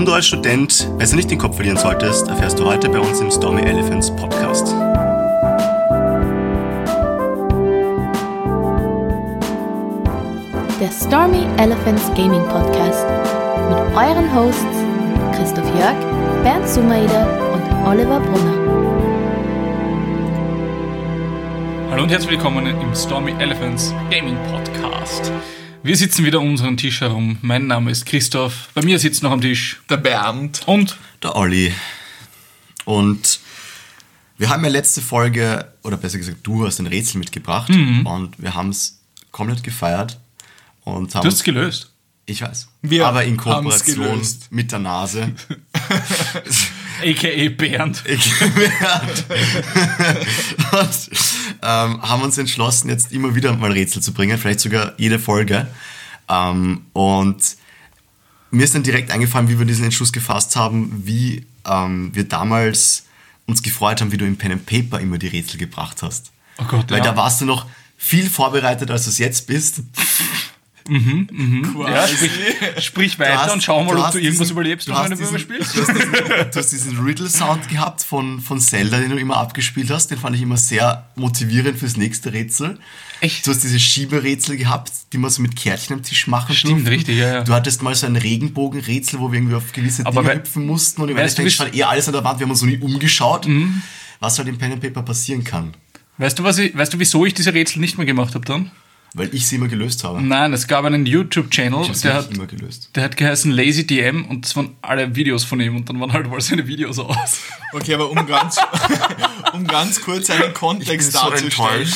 Warum du als Student besser nicht den Kopf verlieren solltest, erfährst du heute bei uns im Stormy Elephants Podcast. Der Stormy Elephants Gaming Podcast mit euren Hosts Christoph Jörg, Bernd Sumaida und Oliver Brunner. Hallo und herzlich willkommen im Stormy Elephants Gaming Podcast. Wir sitzen wieder um unseren Tisch herum. Mein Name ist Christoph. Bei mir sitzt noch am Tisch Der Bernd. und Der Olli. Und wir haben ja letzte Folge, oder besser gesagt, du hast ein Rätsel mitgebracht und wir haben es komplett gefeiert. Und haben du hast es gelöst. Ich weiß. Wir Aber in Kooperation gelöst. mit der Nase. A.k.a. Bernd. Ich und ähm, haben uns entschlossen, jetzt immer wieder mal Rätsel zu bringen, vielleicht sogar jede Folge. Ähm, und mir ist dann direkt eingefallen, wie wir diesen Entschluss gefasst haben, wie ähm, wir damals uns gefreut haben, wie du im Pen and Paper immer die Rätsel gebracht hast. Oh Gott, Weil ja. da warst du noch viel vorbereitet, als du es jetzt bist. Ja, sprich, sprich weiter hast- und schau mal, ob du irgendwas diesen- überlebst, du wenn du diesen- überspielst. Du hast diesen, du hast diesen Riddle-Sound gehabt von, von Zelda, den du immer abgespielt hast. Den fand ich immer sehr motivierend fürs nächste Rätsel. Echt? Du hast diese Schieberätsel gehabt, die man so mit Kärtchen am Tisch machen Stimmt, durften. richtig, ja, ja. Du hattest mal so ein Regenbogenrätsel, wo wir irgendwie auf gewisse Aber Dinge hüpfen mussten und im Endeffekt stand eh alles an der Wand, wir haben uns so nie umgeschaut, Mhm. was halt im Pen and Paper passieren kann. Weißt du, was ich, weißt du, wieso ich diese Rätsel nicht mehr gemacht habe dann? Weil ich sie immer gelöst habe. Nein, es gab einen YouTube-Channel, der hat, immer gelöst. der hat geheißen Lazy DM und das waren alle Videos von ihm und dann waren halt mal seine Videos aus. Okay, aber um ganz, um ganz kurz einen Kontext darzustellen.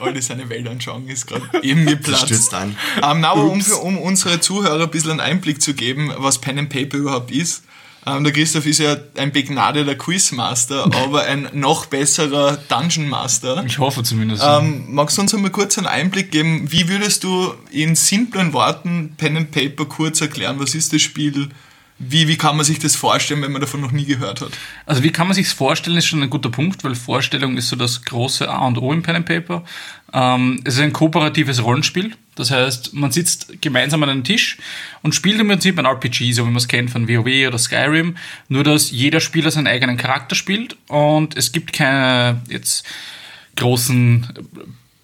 Olli, seine Weltanschauung ist gerade eben Das geplatzt. stürzt ein. Ähm, na, aber um, um unsere Zuhörer ein bisschen einen Einblick zu geben, was Pen and Paper überhaupt ist. Ähm, der Christoph ist ja ein begnadeter Quizmaster, aber ein noch besserer Dungeon Master. Ich hoffe zumindest. Ähm, magst du uns einmal kurz einen Einblick geben? Wie würdest du in simplen Worten Pen and Paper kurz erklären? Was ist das Spiel? Wie, wie kann man sich das vorstellen, wenn man davon noch nie gehört hat? Also wie kann man sich's vorstellen, ist schon ein guter Punkt, weil Vorstellung ist so das große A und O im Pen and Paper. Ähm, es ist ein kooperatives Rollenspiel. Das heißt, man sitzt gemeinsam an einem Tisch und spielt im Prinzip ein RPG, so wie man es kennt von WoW oder Skyrim. Nur, dass jeder Spieler seinen eigenen Charakter spielt und es gibt keine jetzt großen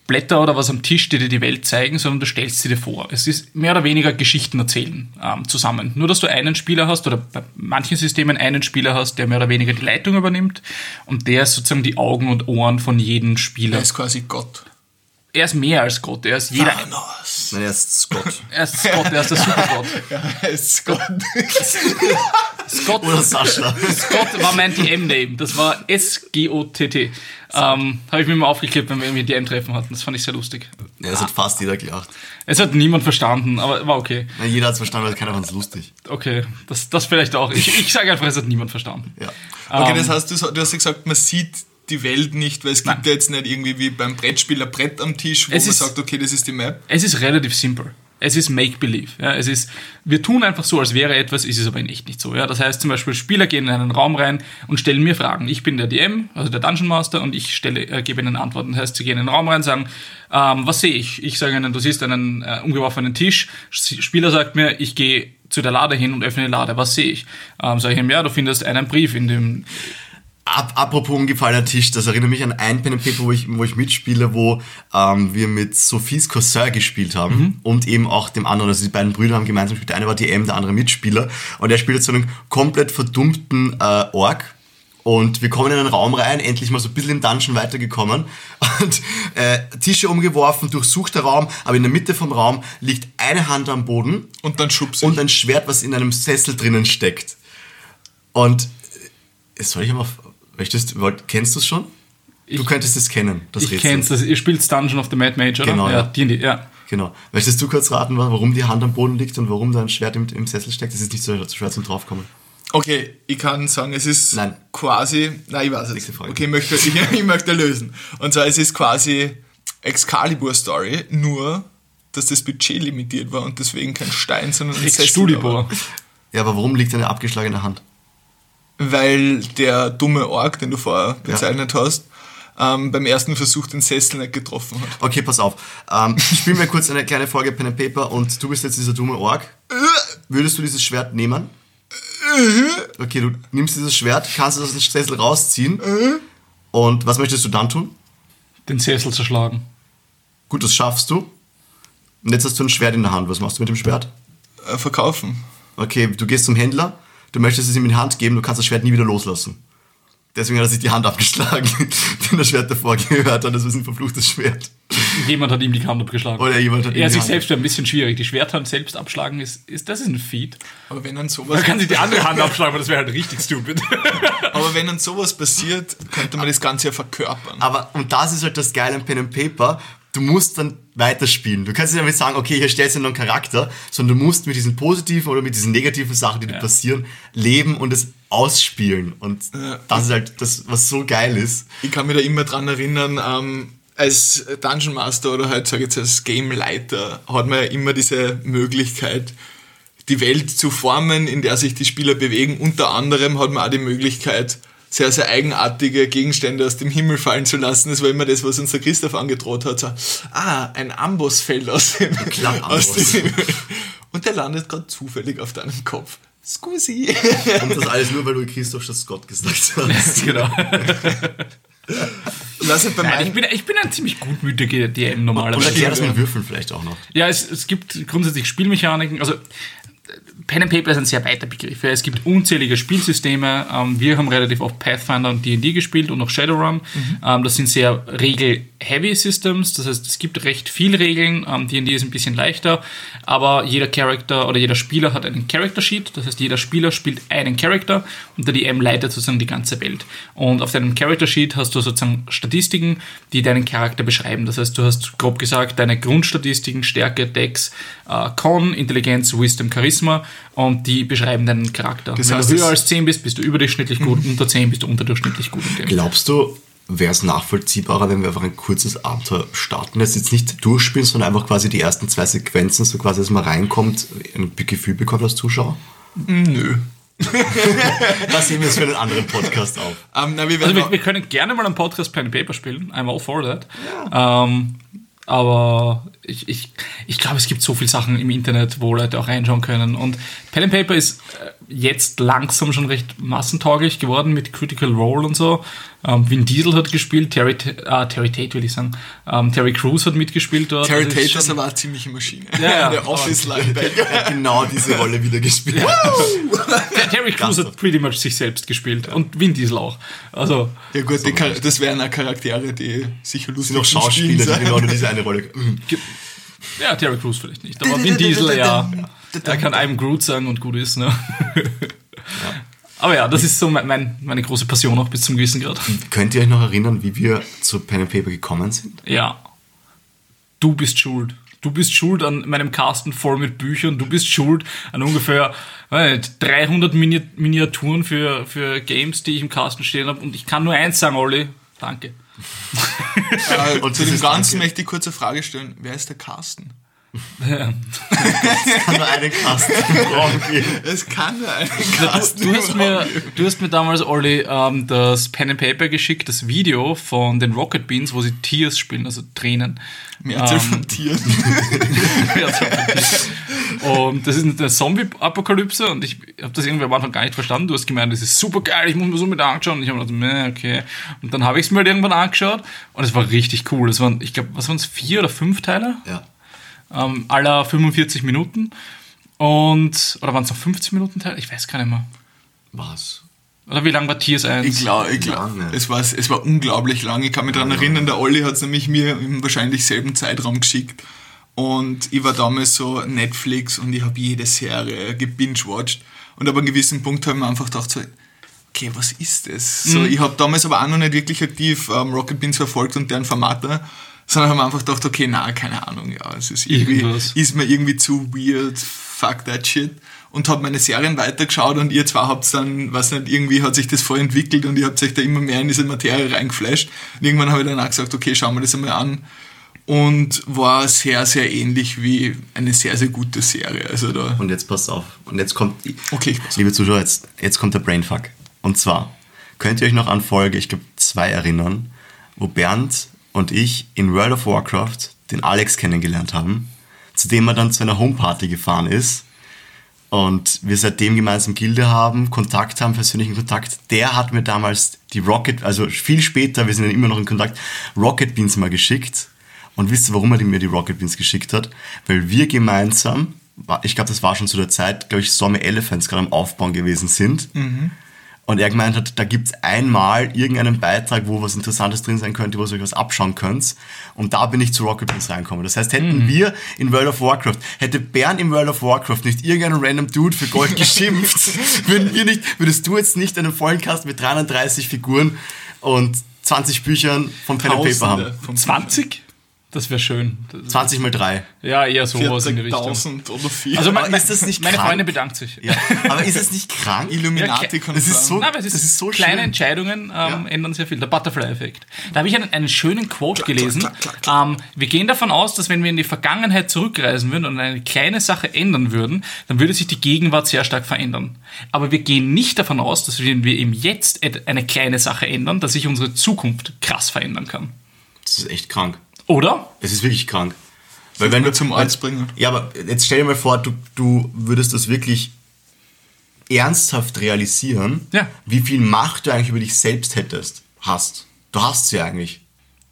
Blätter oder was am Tisch, die dir die Welt zeigen, sondern du stellst sie dir vor. Es ist mehr oder weniger Geschichten erzählen ähm, zusammen. Nur, dass du einen Spieler hast oder bei manchen Systemen einen Spieler hast, der mehr oder weniger die Leitung übernimmt und der ist sozusagen die Augen und Ohren von jedem Spieler. Er ist quasi Gott. Er ist mehr als Gott. Er ist jeder. Thanos. Nein, er ist Scott. Er ist Gott, er ist der Supergott. Ja, er ist Gott. Scott, Oder Sascha. Scott war mein DM-Name. Das war S-G-O-T-T. Ähm, Habe ich mir mal aufgeklebt, wenn wir irgendwie DM-Treffen hatten. Das fand ich sehr lustig. Ja, das hat fast jeder gelacht. Es hat niemand verstanden, aber war okay. Na, jeder hat es verstanden, weil keiner fand es lustig. Okay, das, das vielleicht auch. Ich, ich sage einfach, es hat niemand verstanden. Ja. Okay, Ähm, das heißt, du, du hast ja gesagt, man sieht die Welt nicht, weil es gibt Nein. ja jetzt nicht irgendwie wie beim Brettspiel ein Brett am Tisch, wo Es man ist- sagt, okay, das ist die Map. Es ist relativ simpel. Es ist Make-Believe. Ja, es ist, wir tun einfach so, als wäre etwas, ist es aber in echt nicht so. Ja, das heißt zum Beispiel, Spieler gehen in einen Raum rein und stellen mir Fragen. Ich bin der DM, also der Dungeon Master, und ich stelle, äh, gebe ihnen Antworten. Das heißt, sie gehen in den Raum rein und sagen, ähm, was sehe ich? Ich sage ihnen, du siehst einen äh, umgeworfenen Tisch. Spieler sagt mir, ich gehe zu der Lade hin und öffne die Lade. Was sehe ich? Ähm, sage ich ihm, ja, du findest einen Brief in dem Ap apropos umgefallener Tisch, das erinnert mich an ein Pen and Paper, wo ich, wo ich mitspiele, wo ähm, wir mit Sophies Cousin gespielt haben Mhm. und eben auch dem anderen, also die beiden Brüder haben gemeinsam gespielt, der eine war DM, der andere Mitspieler. Und er spielt jetzt so einen komplett verdummten äh, Ork. Und wir kommen in einen Raum rein, endlich mal so ein bisschen im Dungeon weitergekommen. Und äh, Tische umgeworfen, durchsucht der Raum, aber in der Mitte vom Raum liegt eine Hand am Boden Und dann schubst und ein Schwert, was in einem Sessel drinnen steckt. Und äh, soll ich einmal, möchtest, kennst du es schon? du könntest es kennen, das Ich Rätsel. kenn's, das, ihr spielt Dungeon of the Mad Mage, oder? Genau, ja. ja. D&D, ja. Genau. Möchtest du kurz raten, warum die Hand am Boden liegt und warum da ein Schwert im, im Sessel steckt? Das ist nicht so so schwer zum draufkommen. Okay, ich kann sagen, es ist Nein. quasi, nein, ich weiß es. Nächste Frage. Okay, ich möchte, ich, ich möchte lösen. Und zwar, es ist quasi Excalibur-Story, nur, dass das Budget limitiert war und deswegen kein Stein, sondern ein Excalibur. Ja, aber warum liegt eine abgeschlagene Hand? Weil der dumme Ork, den du vorher bezeichnet hast, ähm, beim ersten Versuch den Sessel nicht getroffen hat. Okay, pass auf. Ähm, spiel mir kurz eine kleine Folge Pen and Paper und du bist jetzt dieser dumme Ork. Würdest du dieses Schwert nehmen? Okay, du nimmst dieses Schwert, kannst es aus dem Sessel rausziehen. Und was möchtest du dann tun? Den Sessel zerschlagen. Gut, das schaffst du. Und jetzt hast du ein Schwert in der Hand. Was machst du mit dem Schwert? Äh, verkaufen. Okay, du gehst zum Händler, du möchtest es ihm in die Hand geben, du kannst das Schwert nie wieder loslassen. Deswegen hat er sich die Hand abgeschlagen, denn das Schwert davor gehört hat. Das ist ein verfluchtes Schwert. Jemand hat ihm die Hand abgeschlagen. Oder jemand hat ihm er die sich Hand- selbst wäre ein bisschen schwierig. Die Schwerthand selbst abschlagen ist, ist das ist ein Feed. Aber wenn dann Man sowas, kann sich die andere Hand abschlagen, aber das wäre halt richtig stupid. aber wenn dann sowas passiert, könnte man das Ganze ja verkörpern. Aber, und das ist halt das Geile am Pen and Paper, du musst dann weiterspielen. Du kannst nicht damit sagen, okay, hier stellst du noch einen Charakter, sondern du musst mit diesen positiven oder mit diesen negativen Sachen, die dir passieren, leben und es ausspielen. Und Ja. das ist halt das, was so geil ist. Ich kann mich da immer dran erinnern, ähm, als Dungeon Master oder halt, sag ich jetzt, als Game Leiter hat man ja immer diese Möglichkeit, die Welt zu formen, in der sich die Spieler bewegen. Unter anderem hat man auch die Möglichkeit, sehr, sehr eigenartige Gegenstände aus dem Himmel fallen zu lassen. Das war immer das, was uns der Christoph angedroht hat. So, ah, ein Amboss fällt aus dem, Klappamboss. aus dem Himmel. Und der landet gerade zufällig auf deinem Kopf. Scusi. Und das alles nur, weil du Christoph statt Scott gesagt hast. genau. Lass bei Nein, ich, bin, ich bin ein ziemlich gutmütiger DM Und normalerweise. erklär das mit Würfeln vielleicht auch noch. Ja, es, es gibt grundsätzlich Spielmechaniken. Also Pen and Paper ist ein sehr weiter Begriff. Es gibt unzählige Spielsysteme. Ähm, wir haben relativ oft Pathfinder und D&D gespielt und auch Shadowrun. Ähm, das sind sehr regel-heavy Systems. Das heißt, es gibt recht viel Regeln. Ähm, D&D ist ein bisschen leichter, aber jeder Charakter oder jeder Spieler hat einen Character Sheet. Das heißt, jeder Spieler spielt einen Charakter und der DM leitet sozusagen die ganze Welt. Und auf deinem Character Sheet hast du sozusagen Statistiken, die deinen Charakter beschreiben. Das heißt, du hast grob gesagt deine Grundstatistiken, Stärke, Dex, äh, Con, Intelligenz, Wisdom, Charisma und die beschreiben deinen Charakter. Das Wenn heißt, du höher als 10 bist, bist du überdurchschnittlich gut, unter 10 bist du unterdurchschnittlich gut. Glaubst du, wäre es nachvollziehbarer, wenn wir einfach ein kurzes Abenteuer starten? Das jetzt nicht durchspielen, sondern einfach quasi die ersten zwei Sequenzen, so quasi, dass man reinkommt, ein Gefühl bekommt als Zuschauer? Nö. Das sehen wir jetzt für einen anderen Podcast auf. Ähm, na, wir Also wir, wir können gerne mal einen Podcast Pen and Paper spielen. I'm all for that. Ähm, aber ich, ich, ich glaube, es gibt so viele Sachen im Internet, wo Leute auch reinschauen können. Und Pen and Paper ist äh, jetzt langsam schon recht massentauglich geworden mit Critical Role und so. Ähm, Vin Diesel hat gespielt, Terry, ah, Terry Tate will ich sagen. Ähm, Terry Crews hat mitgespielt dort. Terry Also Tate ist ist aber eine ziemliche Maschine. Ja, ja. Der Office-Linebacker. Er hat genau diese Rolle wieder gespielt. Terry Crews hat pretty much sich selbst gespielt. Und Vin Diesel auch. Also, Ja gut, die Char- das wären auch Charaktere, die sicher lustig noch zum Spielen Schauspieler, die genau nur diese eine Rolle. Ja, Terry Crews vielleicht nicht. Aber Vin Diesel, ja. Er kann einem Groot sagen und gut ist, ne? Aber ja, das ist so mein, mein, meine große Passion auch bis zum gewissen Grad. Könnt ihr euch noch erinnern, wie wir zu Pen and Paper gekommen sind? Ja. Du bist schuld. Du bist schuld an meinem Kasten voll mit Büchern. Du bist schuld an ungefähr nicht, 300 Mini Miniaturen für, für Games, die ich im Kasten stehen habe. Und ich kann nur eins sagen, Olli. Danke. Äh, Und zu dem Ganzen Danke. möchte ich kurz eine Frage stellen. Wer ist der Carsten? Kann nur einen Kasten brauchen geben. Es kann ja einen Du, Carsten du, hast mir, du hast mir damals, Olli, ähm, das Pen and Paper geschickt, das Video von den Rocket Beans, wo sie Tears spielen, also Tränen. Mehrzahl Ähm, von Tieren. und das ist eine Zombie-Apokalypse und ich habe das irgendwie am Anfang gar nicht verstanden. Du hast gemeint, das ist super geil, ich muss mir so mit anschauen. Und ich habe gedacht, meh, okay. Und dann habe ich es mir halt irgendwann angeschaut und es war richtig cool. Es waren, ich glaube, was waren es, vier oder fünf Teile? Ja. Ähm, aller 45 Minuten. Und, oder waren es noch 50 Minuten Teile? Ich weiß gar nicht mehr. Was? Oder wie lang war Tears 1? Ich glaube, ich glaub, es, war, es war unglaublich lang. Ich kann mich daran erinnern, der Olli hat es nämlich mir im wahrscheinlich selben Zeitraum geschickt. Und ich war damals so Netflix und ich habe jede Serie gebingewatcht. Und ab einem gewissen Punkt habe ich mir einfach gedacht, so, okay, was ist das? So, Mhm. ich habe damals aber auch noch nicht wirklich aktiv ähm, Rocket Beans verfolgt und deren Formate, sondern habe mir einfach gedacht, okay, na, keine Ahnung, ja, es ist irgendwie, Irgendwas. ist mir irgendwie zu weird, fuck that shit. Und habe meine Serien weitergeschaut und ihr zwar habt dann, weiß nicht, irgendwie hat sich das voll entwickelt und ihr habt euch da immer mehr in diese Materie reingeflasht. Und irgendwann habe ich dann auch gesagt, okay, schauen wir das einmal an. Und war sehr, sehr ähnlich wie eine sehr, sehr gute Serie. Also da, Und jetzt passt auf. Und jetzt kommt, die, okay, ich pass. liebe Zuschauer, jetzt, jetzt kommt der Brainfuck. Und zwar, könnt ihr euch noch an Folge, ich glaube, zwei erinnern, wo Bernd und ich in World of Warcraft den Alex kennengelernt haben, zu dem er dann zu einer Homeparty gefahren ist. und wir seitdem gemeinsam Gilde haben, Kontakt haben, persönlichen Kontakt, der hat mir damals die Rocket, also viel später, wir sind ja immer noch in Kontakt, Rocket Beans mal geschickt. Und wisst ihr, warum er mir die Rocket Beans geschickt hat? Weil wir gemeinsam, ich glaube, das war schon zu der Zeit, glaube ich, Stormy Elephants gerade am Aufbauen gewesen sind. Und er gemeint hat, da gibt's einmal irgendeinen Beitrag, wo was Interessantes drin sein könnte, wo ihr euch was abschauen könnt. Und da bin ich zu Rocket Beans reingekommen. Das heißt, hätten wir in World of Warcraft, hätte Bern in World of Warcraft nicht irgendeinen random Dude für Gold geschimpft, würden wir nicht, würdest du jetzt nicht einen vollen Cast mit 330 Figuren und 20 Büchern von Pen and Paper haben. Tausende von 20? Das wäre schön. Das- 20 mal 3. Ja, eher sowas in die Richtung. 40.000 oder 4. Also mein, ist das nicht meine krank? Freundin bedankt sich. Ja. Aber ist es nicht krank? Illuminati Ja, Das ist so, Nein, aber es ist, das ist so kleine schön. Entscheidungen ähm, Ja. ändern sehr viel. Der Butterfly-Effekt. Da habe ich einen, einen schönen Quote gelesen. klack, klack, klack. Ähm, wir gehen davon aus, dass wenn wir in die Vergangenheit zurückreisen würden und eine kleine Sache ändern würden, dann würde sich die Gegenwart sehr stark verändern. Aber wir gehen nicht davon aus, dass wenn wir eben jetzt et- eine kleine Sache ändern, dass sich unsere Zukunft krass verändern kann. Das ist echt krank. Oder? Es ist wirklich krank. Weil wenn wir du zum Arzt bringen. Ja, aber jetzt stell dir mal vor, du, du würdest das wirklich ernsthaft realisieren, Ja. wie viel Macht du eigentlich über dich selbst hättest, hast. Du hast sie eigentlich.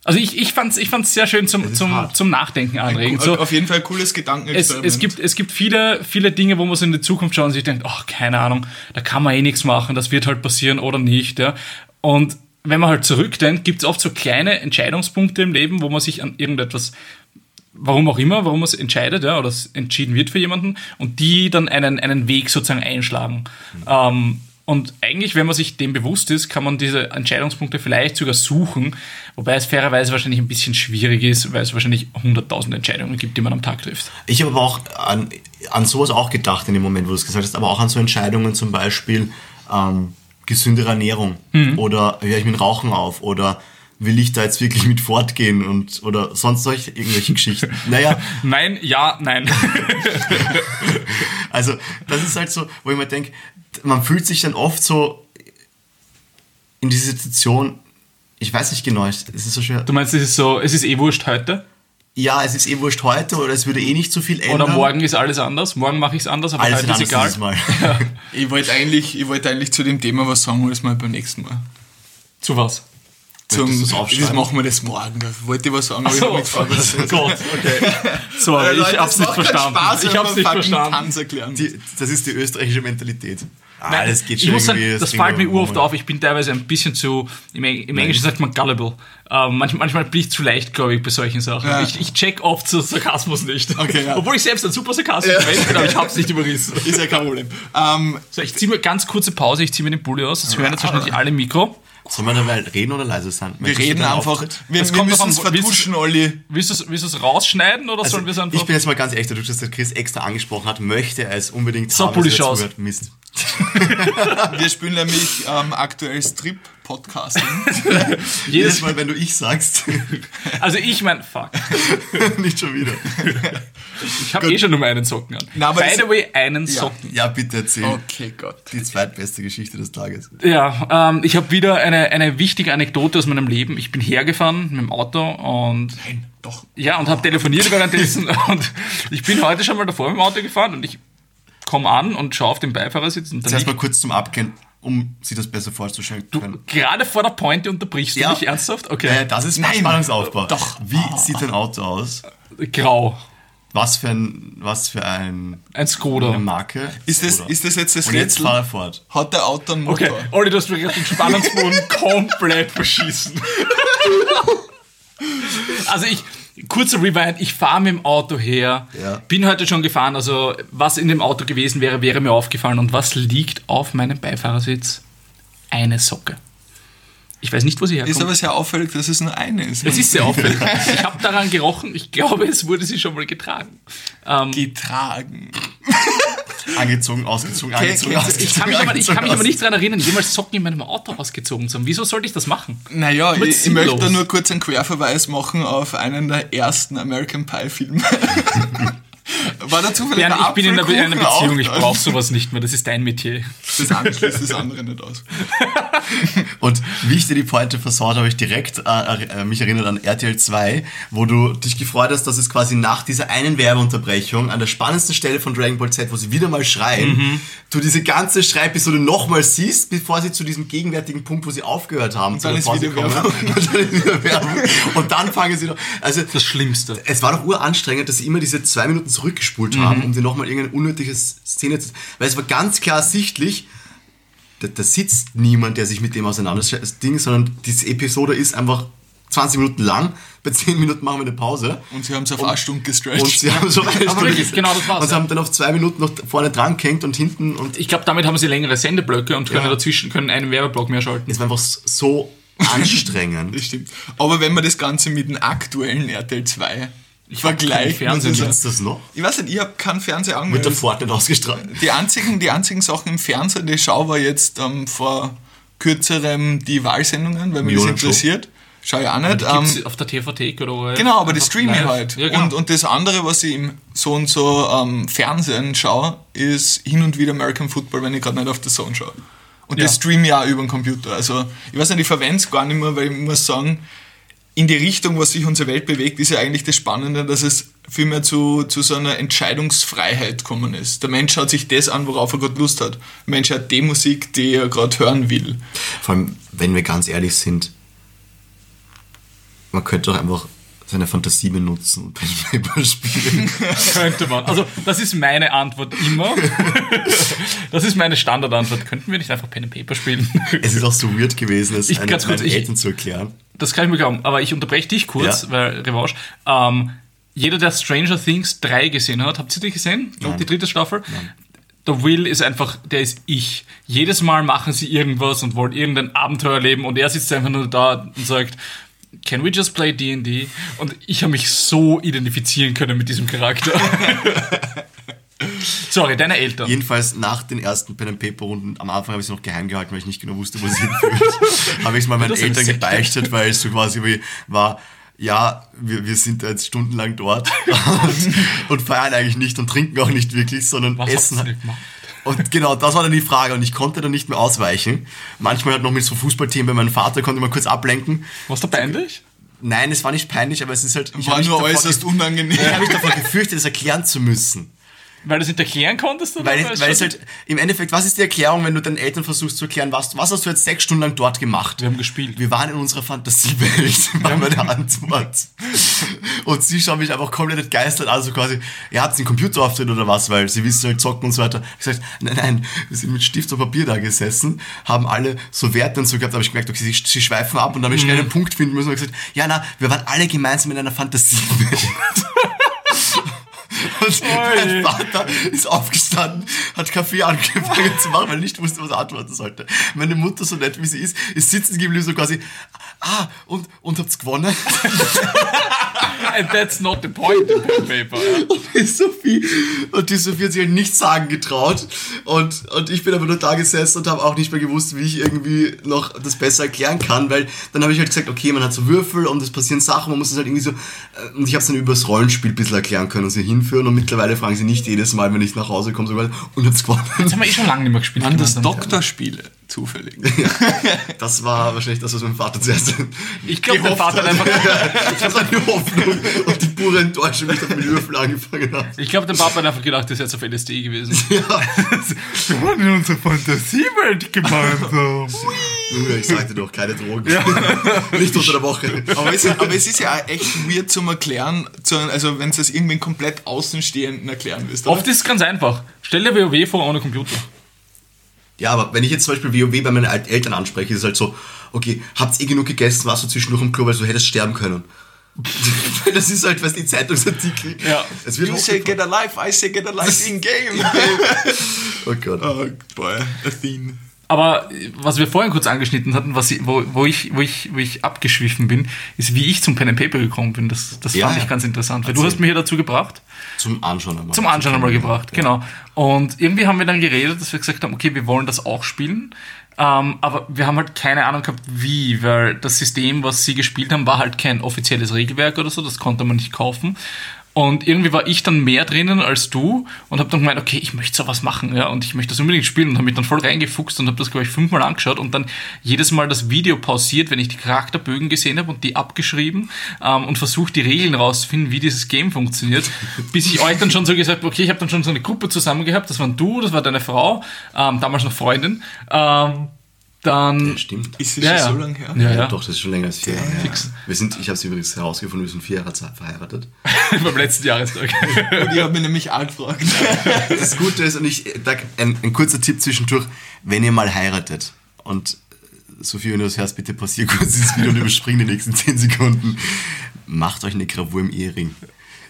Also ich, ich fand es ich fand's sehr schön zum, zum, hart. zum Nachdenken anregen. So, auf jeden Fall ein cooles es, Gedankenexperiment. es, gibt, es gibt viele, viele Dinge, wo man so in die Zukunft schaut und sich denkt, ach, keine Ahnung, da kann man eh nichts machen, das wird halt passieren oder nicht. Ja. Und wenn man halt zurückdenkt, gibt es oft so kleine Entscheidungspunkte im Leben, wo man sich an irgendetwas, warum auch immer, warum man es entscheidet, ja, oder es entschieden wird für jemanden und die dann einen, einen Weg sozusagen einschlagen. Ähm, und eigentlich, wenn man sich dem bewusst ist, kann man diese Entscheidungspunkte vielleicht sogar suchen, wobei es fairerweise wahrscheinlich ein bisschen schwierig ist, weil es wahrscheinlich 100.000 Entscheidungen gibt, die man am Tag trifft. Ich habe aber auch an, an sowas auch gedacht in dem Moment, wo du es gesagt hast, aber auch an so Entscheidungen zum Beispiel ähm, gesündere Ernährung oder höre ich mit Rauchen auf oder will ich da jetzt wirklich mit fortgehen und oder sonst solche irgendwelche Geschichten. Naja, Nein, ja, nein. Also, das ist halt so, wo ich mir denke, man fühlt sich dann oft so in dieser Situation, ich weiß nicht genau, es ist so schwer. Du meinst, es ist so, es ist eh wurscht heute? Ja, es ist eh wurscht heute oder es würde eh nicht so viel ändern. Oder morgen ist alles anders? Morgen mache ich es anders, aber Alles heute ist anders egal. Mal. ich wollte eigentlich, ich wollte eigentlich zu dem Thema was sagen, aber das mal beim nächsten Mal. Zu was? Zum, aufschreiben? machen wir das morgen? Wollte ich was sagen, aber so. ich habe nicht vorbereitet. Gott, okay. Sorry, ich hab's nicht verstanden. ich hab's nicht verstanden. Die, das ist die österreichische Mentalität. Ah, Nein, das geht ich schon muss sagen, das kriegen fällt mir mal. auf. Ich bin teilweise ein bisschen zu, im, im Englischen sagt man gullible. Ähm, manchmal, manchmal bin ich zu leicht, glaube ich, bei solchen Sachen. Ja. Ich, ich check oft so Sarkasmus nicht. Okay, ja. Obwohl ich selbst ein super sarkastisch Mensch bin, aber ich hab's nicht überrissen. Ist ja kein Problem. Ähm, So, ich ziehe mir ganz kurze Pause, ich ziehe mir den Pulli aus. Das hören jetzt wahrscheinlich alle Mikro. Sollen wir dabei reden oder leise sein? wir reden einfach, wir, wir kommt müssen es vertuschen, Olli. Willst du es rausschneiden oder Also, sollen wir es einfach... ich bin jetzt mal ganz echt, dadurch, dass der Chris extra angesprochen hat, möchte er es unbedingt So, haben, zuhört. Mist. Wir spielen nämlich ähm, aktuell Strip-Podcasting. Jedes jedes Mal, wenn du ich sagst, Also ich mein, fuck. nicht schon wieder. Ich habe eh schon nur einen Socken an. Na, By the way, einen Socken. Ja, bitte erzähl. Okay, Gott. Die zweitbeste Geschichte des Tages. Ja, ähm, ich habe wieder eine, eine wichtige Anekdote aus meinem Leben. Ich bin hergefahren mit dem Auto und Nein, doch. ja und habe telefoniert währenddessen und ich bin heute schon mal davor mit dem Auto gefahren und ich komme an und schaue auf den Beifahrersitz und Das dann mal kurz zum Abgehen, um sich das besser vorzustellen zu können. gerade vor der Pointe unterbrichst Ja. du mich ernsthaft? Okay. Äh, das ist mein Nein. Spannungsaufbau. Doch. Wie sieht dein Auto aus? Grau. Was für ein, was für ein, Ein Skoda. eine Marke? Ist das, Skoda. ist das jetzt das Und jetzt Rätsel? fahr er fort. Hat der Auto einen Motor? Okay, Olli, du hast mir gerade den Spannungsboden komplett verschießen. Also ich, kurzer Rewind, ich fahre mit dem Auto her, Ja. bin heute schon gefahren, also was in dem Auto gewesen wäre, wäre mir aufgefallen. Und was liegt auf meinem Beifahrersitz? Eine Socke. Ich weiß nicht, wo sie Ist herkommt. aber sehr auffällig, dass es nur eine ist. Es ist sehr auffällig. Ich habe daran gerochen, ich glaube, es wurde sie schon mal getragen. Ähm, getragen. Angezogen, ausgezogen, angezogen, kennst du- ausgezogen. ich kann mich aber, ich kann mich aber nicht daran erinnern, jemals Socken in meinem Auto ausgezogen zu haben. Wieso sollte ich das machen? Naja, ich, ich möchte da nur kurz einen Querverweis machen auf einen der ersten American Pie Filme. War da zufällig Bernd, ein ich bin in einer, einer auch Beziehung, ich brauche sowas nicht mehr. Das ist dein Metier. Das eine schließt das andere nicht aus. Und wie ich dir die Pointe versaut, habe ich direkt äh, äh, mich erinnert an RTL 2, wo du dich gefreut hast, dass es quasi nach dieser einen Werbeunterbrechung an der spannendsten Stelle von Dragon Ball Z, wo sie wieder mal schreien, Mhm. du diese ganze Schreibepisode nochmal siehst, bevor sie zu diesem gegenwärtigen Punkt, wo sie aufgehört haben, zu ist Pause kommen. Und dann ist wieder Werbung. Und dann fangen sie noch. Also Das Schlimmste. es war doch uranstrengend, dass sie immer diese zwei Minuten zurückgespult haben, Mhm. um dir nochmal irgendeine unnötige Szene zu. Weil es war ganz klar sichtlich, da, da sitzt niemand, der sich mit dem auseinandersetzt, Ding, sondern diese Episode ist einfach 20 Minuten lang. Bei 10 Minuten machen wir eine Pause. Und sie haben es auf eine Stunde Und gestretcht. sie haben so eine Stunde gesetzt. genau das war's, Und sie haben dann auf zwei Minuten noch vorne dran gehängt und hinten und Ich glaube, damit haben sie längere Sendeblöcke und können Ja. dazwischen können einen Werbeblock mehr schalten. es war einfach so anstrengend. Das stimmt. Aber wenn man das Ganze mit dem aktuellen RTL 2 ich Fernseher. sagen- Gibt's das noch? ich weiß nicht, ich habe keinen Fernseher Wird der angemeldet. Fortnite ausgestrahlt? Die einzigen, die einzigen Sachen im Fernsehen, die ich schaue, war jetzt ähm, vor kürzerem die Wahlsendungen, weil mich das interessiert. Schaue ich auch nicht. Ähm, auf der TV-Thek oder wo? genau, aber das Einfach streame ich halt. Ja, genau. und, und das andere, was ich im so und so ähm, Fernsehen schaue, ist hin und wieder American Football, wenn ich gerade nicht auf der Zone schaue. Und das Ja. streame ich auch über den Computer. Also ich weiß nicht, ich verwende es gar nicht mehr, weil ich muss sagen, in die Richtung, was sich unsere Welt bewegt, ist ja eigentlich das Spannende, dass es vielmehr zu, zu so einer Entscheidungsfreiheit gekommen ist. Der Mensch schaut sich das an, worauf er gerade Lust hat. Der Mensch hat die Musik, die er gerade hören will. Vor allem, wenn wir ganz ehrlich sind, man könnte doch einfach seine Fantasie benutzen und Pen Paper spielen. Könnte man. Also, das ist meine Antwort immer. Das ist meine Standardantwort. Könnten wir nicht einfach Pen and Paper spielen? es ist auch so weird gewesen, es Ich- einen, kurz, meinen ich- Eltern zu erklären. Das kann ich mir glauben. Aber ich unterbreche dich kurz, Ja. weil Revanche. Ähm, jeder, der Stranger Things 3 gesehen hat, habt ihr die gesehen? Nein. Die dritte Staffel? Der Will ist einfach, der ist ich. Jedes Mal machen sie irgendwas und wollen irgendein Abenteuer erleben und er sitzt einfach nur da und sagt, Can we just play D&D? Und ich habe mich so identifizieren können mit diesem Charakter. Sorry, deine Eltern. Jedenfalls nach den ersten Pen and Paper Runden, am Anfang habe ich es noch geheim gehalten, weil ich nicht genau wusste, wo es hinführt. habe ich es mal meinen Eltern gebeichtet, weil es so quasi wie war, ja, wir, wir sind da jetzt stundenlang dort und, und feiern eigentlich nicht und trinken auch nicht wirklich, sondern Was essen. ihr gemacht? Und genau, das war dann die Frage und ich konnte dann nicht mehr ausweichen. Manchmal halt noch mit so Fußballthemen bei meinem Vater, konnte man kurz ablenken. Was da peinlich? Nein, es war nicht peinlich, aber es ist halt... Ich War nur äußerst ge- unangenehm. Ich habe mich davor gefürchtet, es erklären zu müssen. Weil du es nicht erklären konntest? Oder Weil, es weil es halt, im Endeffekt, was ist die Erklärung, wenn du deinen Eltern versuchst zu erklären, was, was hast du jetzt sechs Stunden lang dort gemacht? Wir haben gespielt. Wir waren in unserer Fantasiewelt, war meine Antwort. Und sie schauen mich einfach komplett entgeistert an, so quasi, ihr habt einen Computerauftritt oder was, weil sie wissen halt zocken und so weiter. Ich gesagt, nein, nein, wir sind mit Stift und Papier da gesessen, haben alle so Werte und so gehabt, habe ich gemerkt, okay, sie, sie schweifen ab und dann habe ich schnell einen Punkt finden müssen und gesagt, ja, na, wir waren alle gemeinsam in einer Fantasiewelt. Und mein Vater ist aufgestanden, hat Kaffee angefangen zu machen, weil er nicht wusste, was er antworten sollte. Meine Mutter, so nett wie sie ist, ist sitzen geblieben, so quasi, ah, und, und habt's gewonnen? And that's not the point in pen paper. Ja. die Sophie, und die Sophie hat sich halt nichts sagen getraut. Und, und ich bin aber nur da gesessen und habe auch nicht mehr gewusst, wie ich irgendwie noch das besser erklären kann, weil dann habe ich halt gesagt, okay, man hat so Würfel und es passieren Sachen, man muss das halt irgendwie so, äh, und ich habe es dann übers Rollenspiel ein bisschen erklären können und sie hinführen und mittlerweile fragen sie nicht jedes Mal, wenn ich nach Hause komme, sogar, und hab's gewonnen. Das haben wir eh schon lange nicht mehr gespielt. Waren das. Doktorspiele zufällig? Das war wahrscheinlich das, was mein Vater zuerst Ich glaube, der gehofft Vater hat einfach. Ich habe die Hoffnung und die pure Enttäuschung, wie ich mit Würfel angefangen habe. Ich glaube, der Papa hat einfach gedacht, das ist jetzt auf LSD gewesen. Ja. Wir waren in unserer Fantasiewelt gemeinsam. Junge, ich sagte doch, keine Drogen. Nicht unter der Woche. Aber es, aber es ist ja auch echt weird zum Erklären, also wenn du das irgendwen komplett Außenstehenden erklären willst. Oft ist es ganz einfach. Stell dir WoW vor ohne Computer. Ja, aber wenn ich jetzt zum Beispiel WoW bei meinen alten Eltern anspreche, ist es halt so, okay, habt's eh genug gegessen, warst du zwischendurch im Klo, weil du hättest sterben können. Weil das ist halt, was die Zeitungsartikel. Ja. Es wird You say hochgefahren. get alive, I say get alive in game. Oh Gott. oh boy, a theme. Aber äh, was wir vorhin kurz angeschnitten hatten, was wo, wo, ich, wo, ich, wo ich abgeschwiffen bin, ist, wie ich zum Pen and Paper gekommen bin. Das, das Ja, fand ja. ich ganz interessant. Weil du hast mich hier dazu gebracht. Zum Anschauen einmal. zum Anschauen einmal gebracht, genau. Und irgendwie haben wir dann geredet, dass wir gesagt haben, okay, wir wollen das auch spielen. Ähm, aber wir haben halt keine Ahnung gehabt, wie, weil das System, was sie gespielt haben, war halt kein offizielles Regelwerk oder so, das konnte man nicht kaufen. Und irgendwie war ich dann mehr drinnen als du und habe dann gemeint, okay, ich möchte sowas machen, ja, und ich möchte das unbedingt spielen und habe mich dann voll reingefuchst und habe das, glaube ich, fünfmal angeschaut und dann jedes Mal das Video pausiert, wenn ich die Charakterbögen gesehen habe und die abgeschrieben ähm, und versucht, die Regeln rauszufinden, wie dieses Game funktioniert, bis ich euch dann schon so gesagt habe, okay, ich habe dann schon so eine Gruppe zusammen gehabt, das waren du, das war deine Frau, ähm, damals noch Freundin, ähm, dann... Ja, stimmt. Ist es Ja, schon ja. so lange her? Ja, Ja, ja. doch, das ist schon länger als vier Jahre. fix. Wir sind, ich habe es übrigens herausgefunden, wir sind vier Jahre Zeit verheiratet. beim letzten Jahrestag. Und ich habe mich nämlich auch gefragt. Das Gute ist, und ich, da, ein, ein kurzer Tipp zwischendurch, wenn ihr mal heiratet und Sophie, wenn du das hörst, bitte pausier kurz dieses Video und überspring die nächsten 10 Sekunden. Macht euch eine Gravur im Ehering.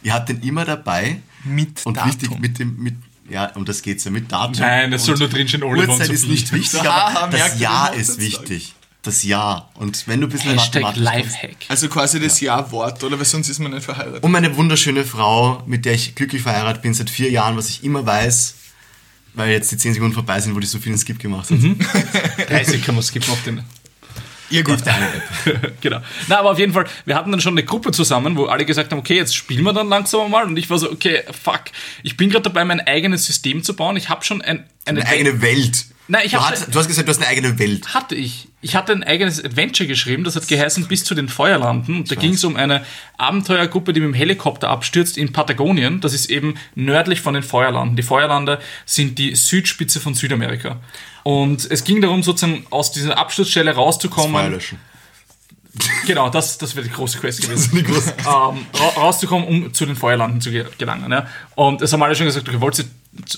Ihr habt den immer dabei. Mit und Datum. wichtig, mit dem, mit, ja, um das geht's ja, mit Datum. Nein, es soll Und nur drinstehen, Oliver und Uhrzeit ist Sophie. nicht wichtig, aber das Jahr ist wichtig. Das Jahr. Und wenn du ein bisschen Hashtag mathematisch kommst- Lifehack. Also quasi das Ja-Wort, oder? Weil sonst ist man nicht verheiratet. Und meine wunderschöne Frau, mit der ich glücklich verheiratet bin seit vier Jahren, was ich immer weiß, weil jetzt die 10 Sekunden vorbei sind, wo die Sophie einen Skip gemacht hat. 30 kann man skippen auf den. Ja, gut. genau. Na, aber auf jeden Fall, wir hatten dann schon eine Gruppe zusammen, wo alle gesagt haben, okay, jetzt spielen wir dann langsam mal. Und ich war so, okay, fuck, ich bin gerade dabei, mein eigenes System zu bauen. Ich habe schon ein, eine, Eine eigene Welt. Nein, ich du, hast, du hast gesagt, du hast eine eigene Welt. hatte ich. Ich hatte ein eigenes Adventure geschrieben, das hat geheißen Bis zu den Feuerlanden. Und da ging es um eine Abenteuergruppe, die mit dem Helikopter abstürzt in Patagonien. Das ist eben nördlich von den Feuerlanden. Die Feuerlande sind die Südspitze von Südamerika. Und es ging darum, sozusagen aus dieser Absturzstelle rauszukommen. Feuer löschen. Genau, das, das wäre die große Quest gewesen. Das große- ähm, ra rauszukommen, um zu den Feuerlanden zu ge- gelangen. Ja. Und es haben alle schon gesagt, okay, wollt ihr,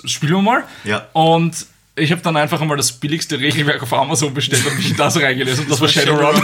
spielen wir mal? Ja. Und ich habe dann einfach einmal das billigste Regelwerk auf Amazon bestellt und mich in das reingelesen. Und das war Shadowrun.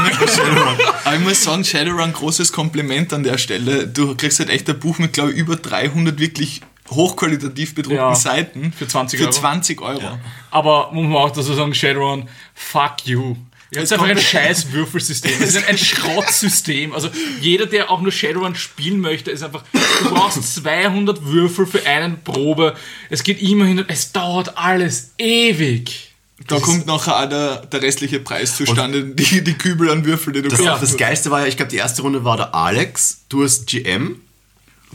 Aber ich muss sagen, Shadowrun, großes Kompliment an der Stelle. Du kriegst halt echt ein Buch mit, glaube ich, über 300 wirklich hochqualitativ bedruckten Ja, Seiten. für 20 Für Euro. 20 Euro. Aber muss man auch dazu sagen, Shadowrun, fuck you. Habt Es einfach ein scheiß Würfelsystem. Es ist ein, ein Schrottsystem. Also jeder, der auch nur Shadowrun spielen möchte, ist einfach, du brauchst 200 Würfel für eine Probe. Es geht immer hin, es dauert alles ewig. Da kommt nachher auch der, der restliche Preis zustande, die, die Kübel an Würfel, die du Das, Ja. das Geilste war ja, ich glaube, die erste Runde war der Alex, du hast GM,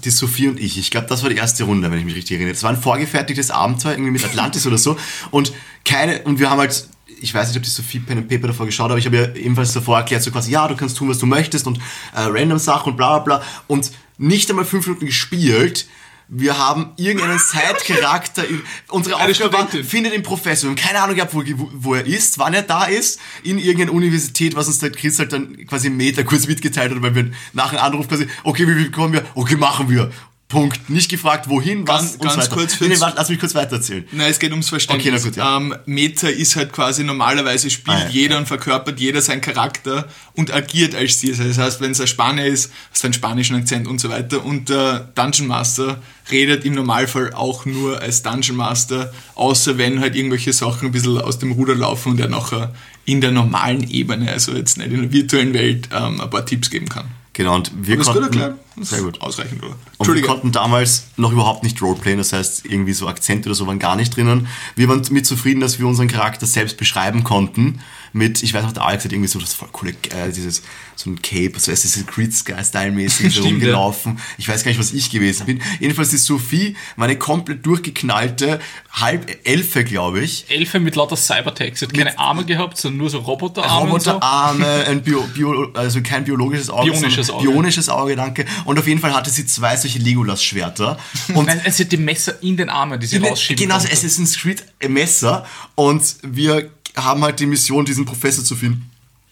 die Sophie und ich. Ich glaube, das war die erste Runde, wenn ich mich richtig erinnere. Das war ein vorgefertigtes Abenteuer, irgendwie mit Atlantis oder so. Und keine, und wir haben halt, ich weiß nicht, ob die Sophie Pen and Paper davor geschaut aber ich habe ja ebenfalls davor erklärt, so quasi, ja, du kannst tun, was du möchtest und äh, random Sachen und bla bla bla. Und nicht einmal fünf Minuten gespielt. Wir haben irgendeinen Side-Charakter. Unsere Aufgabe war, findet den Professor. Wir haben keine Ahnung gehabt, wo, wo, er ist, wann er da ist, in irgendeiner Universität, was uns der Chris halt dann quasi im Meter kurz mitgeteilt hat, weil wir nach einem Anruf quasi, okay, wie kommen wir? Okay, machen wir. Punkt. Nicht gefragt, wohin, was Ganz- und ganz so weiter. kurz nee, nee, warte, lass mich kurz weitererzählen. Nein, es geht ums Verständnis. Okay, na gut, ja. ähm, Meta ist halt quasi normalerweise spielt Ah, ja. jeder und verkörpert jeder seinen Charakter und agiert als dieser. Das heißt, wenn es ein Spanier ist, hast du einen spanischen Akzent und so weiter. Und der Dungeon Master redet im Normalfall auch nur als Dungeon Master, außer wenn halt irgendwelche Sachen ein bisschen aus dem Ruder laufen und er nachher in der normalen Ebene, also jetzt nicht in der virtuellen Welt, ähm, ein paar Tipps geben kann. Genau, und wir Das gut konnten... Das Sehr gut. Ausreichend, oder? Und wir konnten damals noch überhaupt nicht Roleplayen, das heißt, irgendwie so Akzente oder so waren gar nicht drinnen. Wir waren mit zufrieden, dass wir unseren Charakter selbst beschreiben konnten. Mit, ich weiß noch, der Alex hat irgendwie so das voll coole, äh, dieses, so ein Cape, so Creed Sky-Style-mäßig so rumgelaufen. Ich weiß gar nicht, was ich gewesen bin. Jedenfalls die Sophie war eine komplett durchgeknallte halb Elfe, glaube ich. Elfe mit lauter Cybertext. Sie hat keine Arme gehabt, sondern nur so Roboterarme und so. Roboterarme, ein Bio, Bio, also kein biologisches Auge, Bionisches Auge. bionisches Auge, danke. Und auf jeden Fall hatte sie zwei solche Legolas-Schwerter. Und Nein, sie hat die Messer in den Armen, die sie rausschieben Genau, konnte. Assassin's Creed Messer. Und wir haben halt die Mission, diesen Professor zu finden.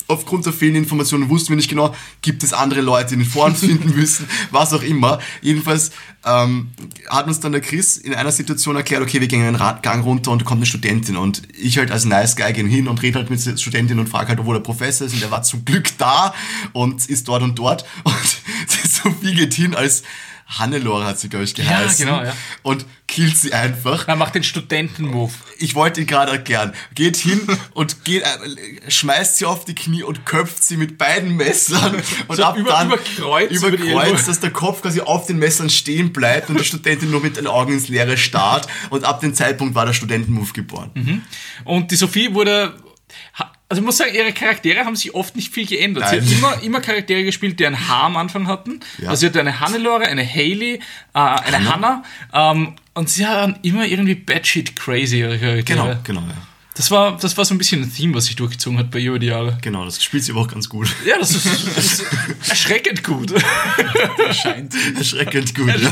Aufgrund der fehlenden Informationen wussten wir nicht genau, gibt es andere Leute, die den vor uns finden müssen, was auch immer. Jedenfalls ähm, hat uns dann der Chris in einer Situation erklärt, okay, wir gehen einen Rad- Gang runter und da kommt eine Studentin. Und ich halt als Nice Guy gehe hin und rede halt mit der Studentin und frage halt, wo der Professor ist. Und der war zum Glück da und ist dort und dort. Und Sophie geht hin als Hannelore hat sie, glaube ich, geheißen. genau, ja. Und killt sie einfach Er macht den Studenten-Move. ich wollte ihn gerade erklären. Geht hin und geht, äh, schmeißt sie auf die Knie und köpft sie mit beiden Messern und So ab über- dann überkreuzt über Ellbogen. überkreuzt, dass der Kopf quasi auf den Messern stehen bleibt und die Studentin nur mit den Augen ins Leere starrt und ab dem Zeitpunkt war der Studentenmove geboren. Und die Sophie wurde, Also ich muss sagen, ihre Charaktere haben sich oft nicht viel geändert. Nein. Sie hat immer, immer Charaktere gespielt, die ein H am Anfang hatten. Ja. Also sie hatte eine Hannelore, eine Haley, äh, eine Hannah. ähm, und sie haben immer irgendwie batshit crazy ihre Charaktere. Genau, genau, ja. Das war, das war so ein bisschen ein Theme, was sich durchgezogen hat bei ihr über die Jahre. Genau, das spielt sie aber auch ganz gut. Ja, das ist, das ist erschreckend gut. Scheint. Erschreckend gut. ja.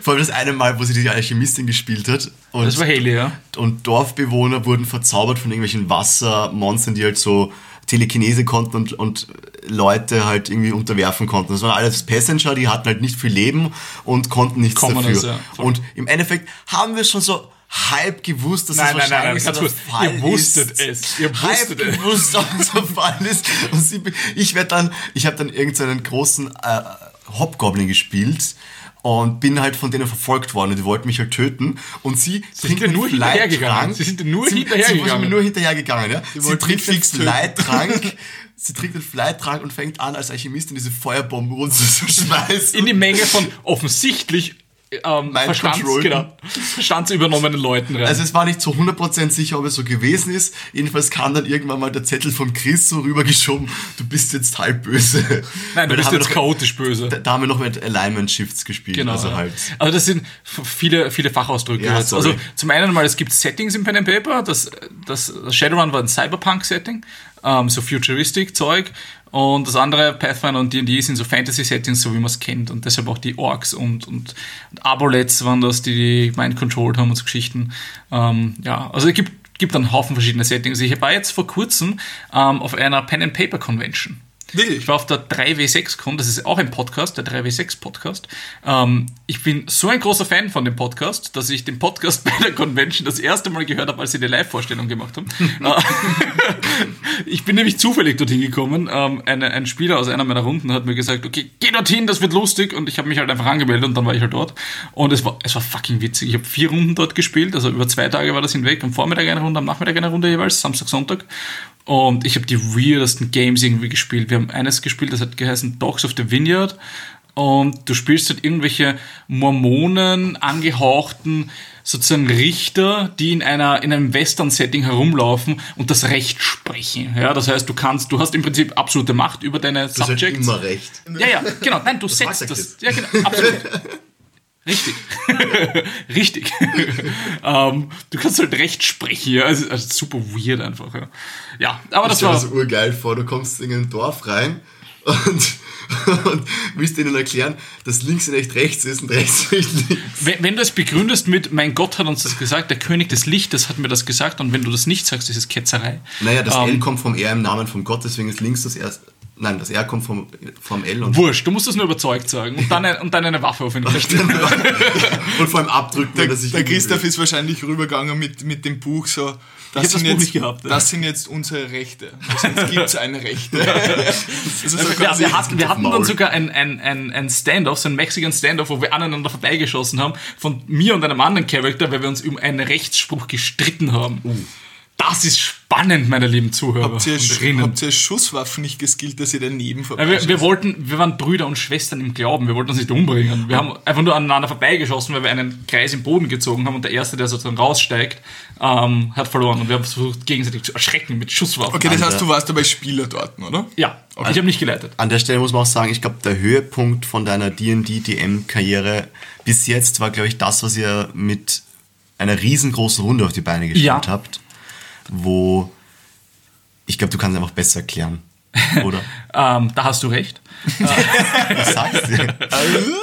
Vor allem das eine Mal, wo sie die Alchemistin gespielt hat. Und, Das war Haley, ja. und Dorfbewohner wurden verzaubert von irgendwelchen Wassermonstern, die halt so Telekinese konnten und, und Leute halt irgendwie unterwerfen konnten. Das waren alles Passenger, die hatten halt nicht viel Leben und konnten nichts Commoners, dafür. ja, voll. und im Endeffekt haben wir schon so halb gewusst, dass Nein, das nein, nein, wahrscheinlich nein, so ganz der. Fall Ihr wusstet ist. es. Ihr halb wusstet es. gewusst, dass das der Fall ist. Und sie, ich werde dann, ich habe dann irgendeinen großen äh, Hobgoblin gespielt und bin halt von denen verfolgt worden. Die wollten mich halt töten. Und sie, sind dir nur hinterhergegangen. Sie sind nur sie, hinterhergegangen. Sie sind mir nur hinterhergegangen. Ja? Sie wollten trinkt fix töten. Fleittrank. Sie trinkt den Fleittrank und fängt an, als Alchemistin diese Feuerbomben runterzuschmeißen. In die Menge von offensichtlich ähm, Verstands, control. genau, verstandsübernommenen Leuten rein. Also es war nicht zu 100% sicher, ob es so gewesen ist. Jedenfalls kam dann irgendwann mal der Zettel von Chris so rübergeschoben, du bist jetzt halb böse. Nein, du Weil bist jetzt noch- chaotisch böse. Da, da haben wir noch mit Alignment Shifts gespielt. Genau. Also ja. halt. Aber das sind viele, viele Fachausdrücke. Ja, sorry. Also zum einen mal, es gibt Settings im Pen and Paper. Das, das, das Shadowrun war ein Cyberpunk-Setting, ähm, so Futuristic-Zeug. Und das andere, Pathfinder und D&D, sind so Fantasy-Settings, so wie man es kennt. Und deshalb auch die Orks und, und, und Abolets waren das, die die mind-controlled haben und so Geschichten. Ähm, ja, also es gibt, gibt einen Haufen verschiedene Settings. Ich war jetzt vor kurzem ähm, auf einer Pen-and-Paper-Convention. Wirklich? Ich war auf der 3W6Con, das ist auch ein Podcast, der 3W6-Podcast. Ähm, ich bin so ein großer Fan von dem Podcast, dass ich den Podcast bei der Convention das erste Mal gehört habe, als sie die Live-Vorstellung gemacht haben. Äh, ich bin nämlich zufällig dorthin gekommen. Ähm, eine, ein Spieler aus einer meiner Runden hat mir gesagt, okay, geh dorthin, das wird lustig. Und ich habe mich halt einfach angemeldet und dann war ich halt dort. Und es war, es war fucking witzig. Ich habe vier Runden dort gespielt, also über zwei Tage war das hinweg. Am Vormittag eine Runde, am Nachmittag eine Runde jeweils, Samstag, Sonntag. Und ich habe die weirdesten Games irgendwie gespielt. Wir haben eines gespielt, das hat geheißen Dogs of the Vineyard. Und du spielst halt irgendwelche Mormonen angehauchten sozusagen Richter, die in einer in einem Western-Setting herumlaufen und das Recht sprechen. Ja, das heißt, du kannst, du hast im Prinzip absolute Macht über deine Du hast halt Subjects. immer recht. Ja, ja, genau. Nein, du mag setzt das. Ja, genau, absolut. Richtig. Richtig. ähm, du kannst halt recht sprechen, ja. Also, also super weird einfach, ja. Ja, aber das Ich stelle war. das urgeil vor, du kommst in ein Dorf rein und, und willst denen erklären, dass links nicht rechts ist und rechts nicht links. Wenn, wenn du es begründest mit, mein Gott hat uns das gesagt, der König des Lichtes hat mir das gesagt, und wenn du das nicht sagst, ist es Ketzerei. Naja, das Ähm, L kommt vom R im Namen von Gott, deswegen ist links das erste. Nein, das R kommt vom, vom L und, Wurscht, du musst es nur überzeugt sagen und dann, und dann eine Waffe auf ihn richten. und vor allem abdrücken, Der, er sich der Christoph will. ist wahrscheinlich rübergegangen mit, mit dem Buch so. Das, das sind Buch jetzt, nicht gehabt, ja. das sind jetzt unsere Rechte. Also jetzt gibt es eine Rechte. Das ist so Wir, quasi- wir hatten, wir hatten dann sogar ein, ein, ein, ein Standoff, so ein Mexican Standoff, wo wir aneinander vorbeigeschossen haben, von mir und einem anderen Charakter, weil wir uns um einen Rechtsspruch gestritten haben. Das ist spannend, meine lieben Zuhörer. habt, ihr, habt ihr Schusswaffen nicht geskillt, dass ihr daneben Ja, vorbei wir, wir wollten, wir waren Brüder und Schwestern im Glauben, wir wollten uns nicht umbringen. Wir haben einfach nur aneinander vorbeigeschossen, weil wir einen Kreis im Boden gezogen haben und der Erste, der sozusagen raussteigt, ähm, hat verloren. Und wir haben versucht, gegenseitig zu erschrecken mit Schusswaffen. Okay, das heißt, du warst dabei Spieler dort, oder? Ja, ich habe nicht geleitet. An der Stelle muss man auch sagen, ich glaube, der Höhepunkt von deiner D&D-DM-Karriere bis jetzt war, glaube ich, das, was ihr mit einer riesengroßen Runde auf die Beine gestellt Ja. habt, wo ich glaube, du kannst es einfach besser erklären, oder? Ähm, da hast du recht. Ich sag's dir.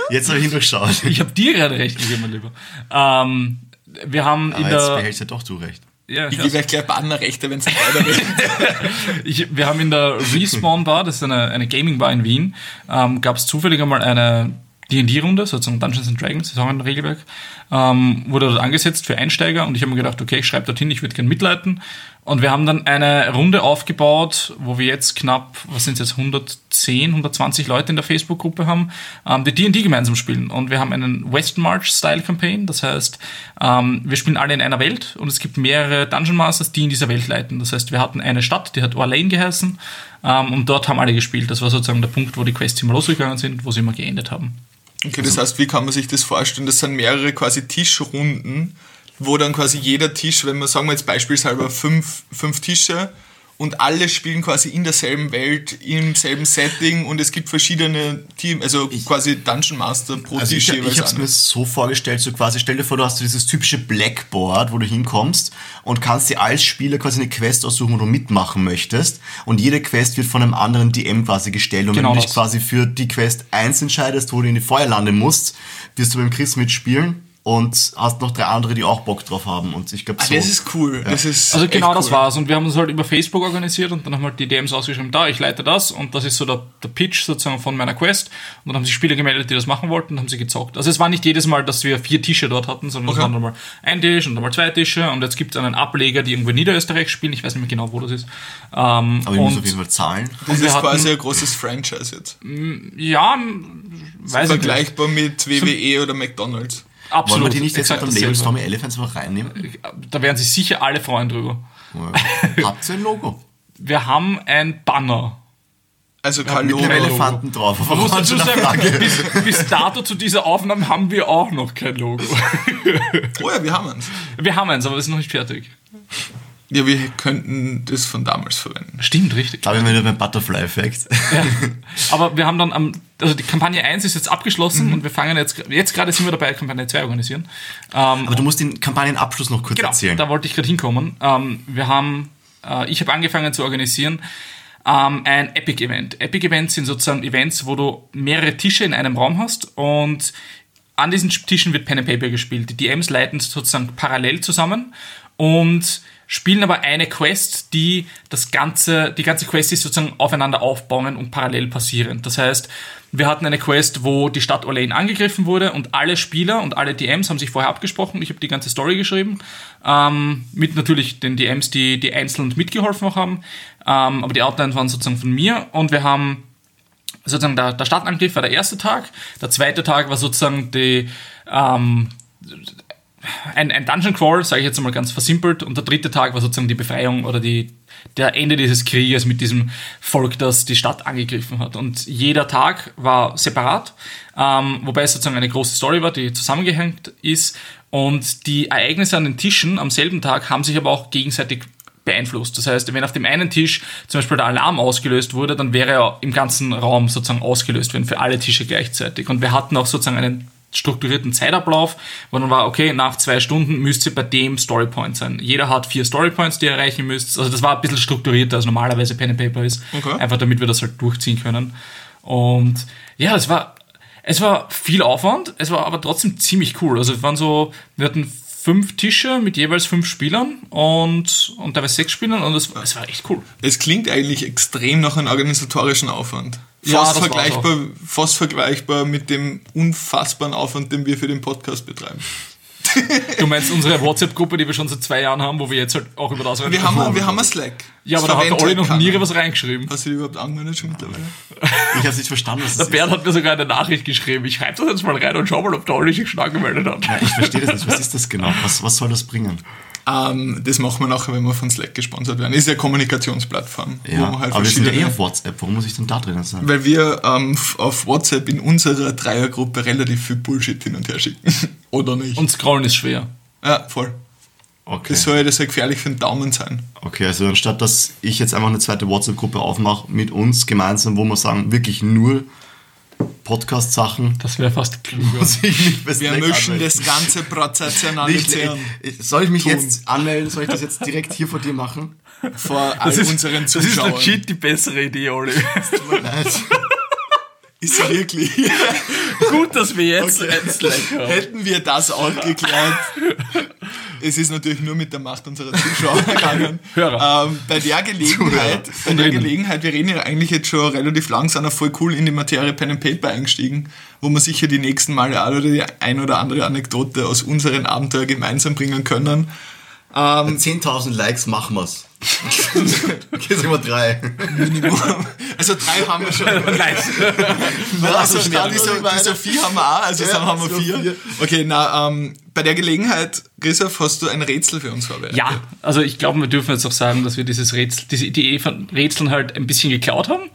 Jetzt habe ich ihn durchschaut. Ich habe dir gerade recht gegeben, mein Lieber. Ähm, wir haben in Aber jetzt der. behältst ja doch du recht. Ja, Ich gebe euch gleich Bannerrechte, wenn es weitergeht. Ich, wir haben in der Respawn Bar, das ist eine, eine Gaming Bar in Wien, ähm, gab es zufällig einmal eine D&D-Runde, sozusagen Dungeons and Dragons, das ist auch ein Regelwerk, ähm, wurde dort angesetzt für Einsteiger und ich habe mir gedacht, okay, ich schreibe dorthin, ich würde gern mitleiten. Und wir haben dann eine Runde aufgebaut, wo wir jetzt knapp, was sind jetzt, 110, 120 Leute in der Facebook-Gruppe haben, ähm, die D&D gemeinsam spielen. Und wir haben einen Western March-Style-Campaign, das heißt, ähm, wir spielen alle in einer Welt und es gibt mehrere Dungeon Masters, die in dieser Welt leiten. Das heißt, wir hatten eine Stadt, die hat Orlane geheißen ähm, und dort haben alle gespielt. Das war sozusagen der Punkt, wo die Quests immer losgegangen sind, wo sie immer geendet haben. Okay, das heißt, wie kann man sich das vorstellen? Das sind mehrere quasi Tischrunden, wo dann quasi jeder Tisch, wenn wir sagen wir jetzt beispielshalber fünf, fünf Tische und alle spielen quasi in derselben Welt, im selben Setting und es gibt verschiedene Teams, also quasi Dungeon Master pro Also ich, Tisch ich habe es mir so vorgestellt, so quasi, stell dir vor, du hast so dieses typische Blackboard, wo du hinkommst und kannst dir als Spieler quasi eine Quest aussuchen, wo du mitmachen möchtest. Und jede Quest wird von einem anderen DM quasi gestellt. Und Genau wenn du dich quasi für die Quest 1 entscheidest, wo du in die Feuerlande musst, wirst du beim Chris mitspielen und hast noch drei andere, die auch Bock drauf haben und ich glaube Ah, so... das ist cool. Das ist Also genau das cool. war's. Und wir haben uns halt über Facebook organisiert und dann haben halt die DMs ausgeschrieben, da, ich leite das und das ist so der, der Pitch sozusagen von meiner Quest. Und dann haben sich Spieler gemeldet, die das machen wollten und haben sie gezockt. Also es war nicht jedes Mal, dass wir vier Tische dort hatten, sondern Okay. es waren dann mal ein Tisch und dann mal zwei Tische und jetzt gibt es einen Ableger, die irgendwo in Niederösterreich spielen. Ich weiß nicht mehr genau, wo das ist. Ähm, aber ich muss auf jeden Fall zahlen. Das ist hatten- quasi ein großes Franchise jetzt. ja, weiß ich nicht. Vergleichbar mit WWE oder McDonalds. Wollen Absolut. wir die nicht jetzt exakt mit dem Label. Stormy Elephants mal reinnehmen? Da werden sich sicher alle freuen drüber. Habt ihr ein Logo? Wir haben ein Banner. Also Ja, kein mit Logo. dem Elefanten drauf. Man muss dazu sagen, bis, bis dato zu dieser Aufnahme haben wir auch noch kein Logo. Oh ja, wir haben eins. Wir haben eins, aber es ist noch nicht fertig. Ja, wir könnten das von damals verwenden. Stimmt, richtig. Da bin ich wieder beim Butterfly-Effekt. Ja. Aber wir haben dann am, also die Kampagne 1 ist jetzt abgeschlossen und wir fangen jetzt, jetzt gerade sind wir dabei, Kampagne 2 organisieren. Ähm, Aber du musst den Kampagnenabschluss noch kurz genau, erzählen. da wollte ich gerade hinkommen. Ähm, wir haben, äh, ich habe angefangen zu organisieren ähm, ein Epic-Event. Epic-Events sind sozusagen Events, wo du mehrere Tische in einem Raum hast und an diesen Tischen wird Pen and Paper gespielt. Die DMs leiten sozusagen parallel zusammen und spielen aber eine Quest, die das ganze, die ganze Quest ist sozusagen aufeinander aufbauen und parallel passieren. Das heißt, wir hatten eine Quest, wo die Stadt Orlean angegriffen wurde und alle Spieler und alle DMs haben sich vorher abgesprochen. Ich habe die ganze Story geschrieben, ähm, mit natürlich den DMs, die, die einzeln mitgeholfen haben. Ähm, aber die Outlines waren sozusagen von mir und wir haben sozusagen der, der Stadtangriff war der erste Tag, der zweite Tag war sozusagen die, ähm, ein, ein Dungeon Crawl, sage ich jetzt mal ganz versimpelt, und der dritte Tag war sozusagen die Befreiung oder die, der Ende dieses Krieges mit diesem Volk, das die Stadt angegriffen hat. Und jeder Tag war separat, ähm, wobei es sozusagen eine große Story war, die zusammengehängt ist. Und die Ereignisse an den Tischen am selben Tag haben sich aber auch gegenseitig beeinflusst. Das heißt, wenn auf dem einen Tisch zum Beispiel der Alarm ausgelöst wurde, dann wäre er im ganzen Raum sozusagen ausgelöst werden für alle Tische gleichzeitig. Und wir hatten auch sozusagen einen strukturierten Zeitablauf, wo dann war, okay, nach zwei Stunden müsst ihr bei dem Storypoint sein. Jeder hat vier Storypoints, die ihr erreichen müsst. Also das war ein bisschen strukturierter, als normalerweise Pen and Paper ist. Okay. Einfach damit wir das halt durchziehen können. Und ja, es war, es war viel Aufwand, es war aber trotzdem ziemlich cool. Also es waren so, wir hatten fünf Tische mit jeweils fünf Spielern und, und teilweise sechs Spielern und es, es war echt cool. Es klingt eigentlich extrem nach einem organisatorischen Aufwand. Ja, Fast, war's vergleichbar, fast vergleichbar mit dem unfassbaren Aufwand, den wir für den Podcast betreiben. Du meinst unsere WhatsApp-Gruppe, die wir schon seit zwei Jahren haben, wo wir jetzt halt auch über das Wir haben, wir haben ein Slack. Ja, aber Das da hat der Olli noch nie was reingeschrieben. Hast du die überhaupt angemeldet schon mittlerweile? Ich habe nicht verstanden, was Der das Bernd hat mir sogar eine Nachricht geschrieben. Ich schreibe das jetzt mal rein und schau mal, ob der Olli sich schon angemeldet hat. ist. Ich verstehe das nicht. Was ist das genau? Was, was soll das bringen? Ähm, das machen wir nachher, wenn wir von Slack gesponsert werden. Ist ja eine Kommunikationsplattform. wo Ja, man halt aber wir sind ja eh verschiedene- auf WhatsApp. Warum muss ich denn da drinnen sein? Weil wir ähm, auf WhatsApp in unserer Dreiergruppe relativ viel Bullshit hin und her schicken. Oder nicht? Und Scrollen ist schwer. ja, voll. Okay. Das soll ja das soll gefährlich für den Daumen sein. Okay, also anstatt dass ich jetzt einfach eine zweite WhatsApp-Gruppe aufmache mit uns gemeinsam, wo wir sagen, wirklich nur Podcast-Sachen, Das wäre fast klüger. Wir anmelden. das Ganze prozessionalisieren äh, soll ich mich Tun. jetzt anmelden? Soll ich das jetzt direkt hier vor dir machen? vor all unseren Zuschauern. die bessere Idee, Olli. Tut mir leid. Ist wirklich. Gut, dass wir jetzt Okay. Hätten wir das auch geklärt. Es ist natürlich nur mit der Macht unserer Zuschauer gegangen. Hörer. Ähm, bei der Gelegenheit, bei der. Gelegenheit, wir reden ja eigentlich jetzt schon relativ lang, sind wir voll cool in die Materie Pen and Paper eingestiegen, wo wir sicher die nächsten Male auch oder die ein oder andere Anekdote aus unseren Abenteuer gemeinsam bringen können. Bei 10.000 Likes machen wir's. okay, sagen wir drei. Minimum. Also drei haben wir schon. Nice. Also, so ja, schnell die, so, sind wir die Sophie haben wir auch, also Ja, dann haben wir vier. vier. Okay, na, ähm, bei der Gelegenheit, Christoph, hast du ein Rätsel für uns vorbereitet? Ja, also ich glaube, wir dürfen jetzt auch sagen, dass wir dieses Rätsel, diese Idee von Rätseln halt ein bisschen geklaut haben.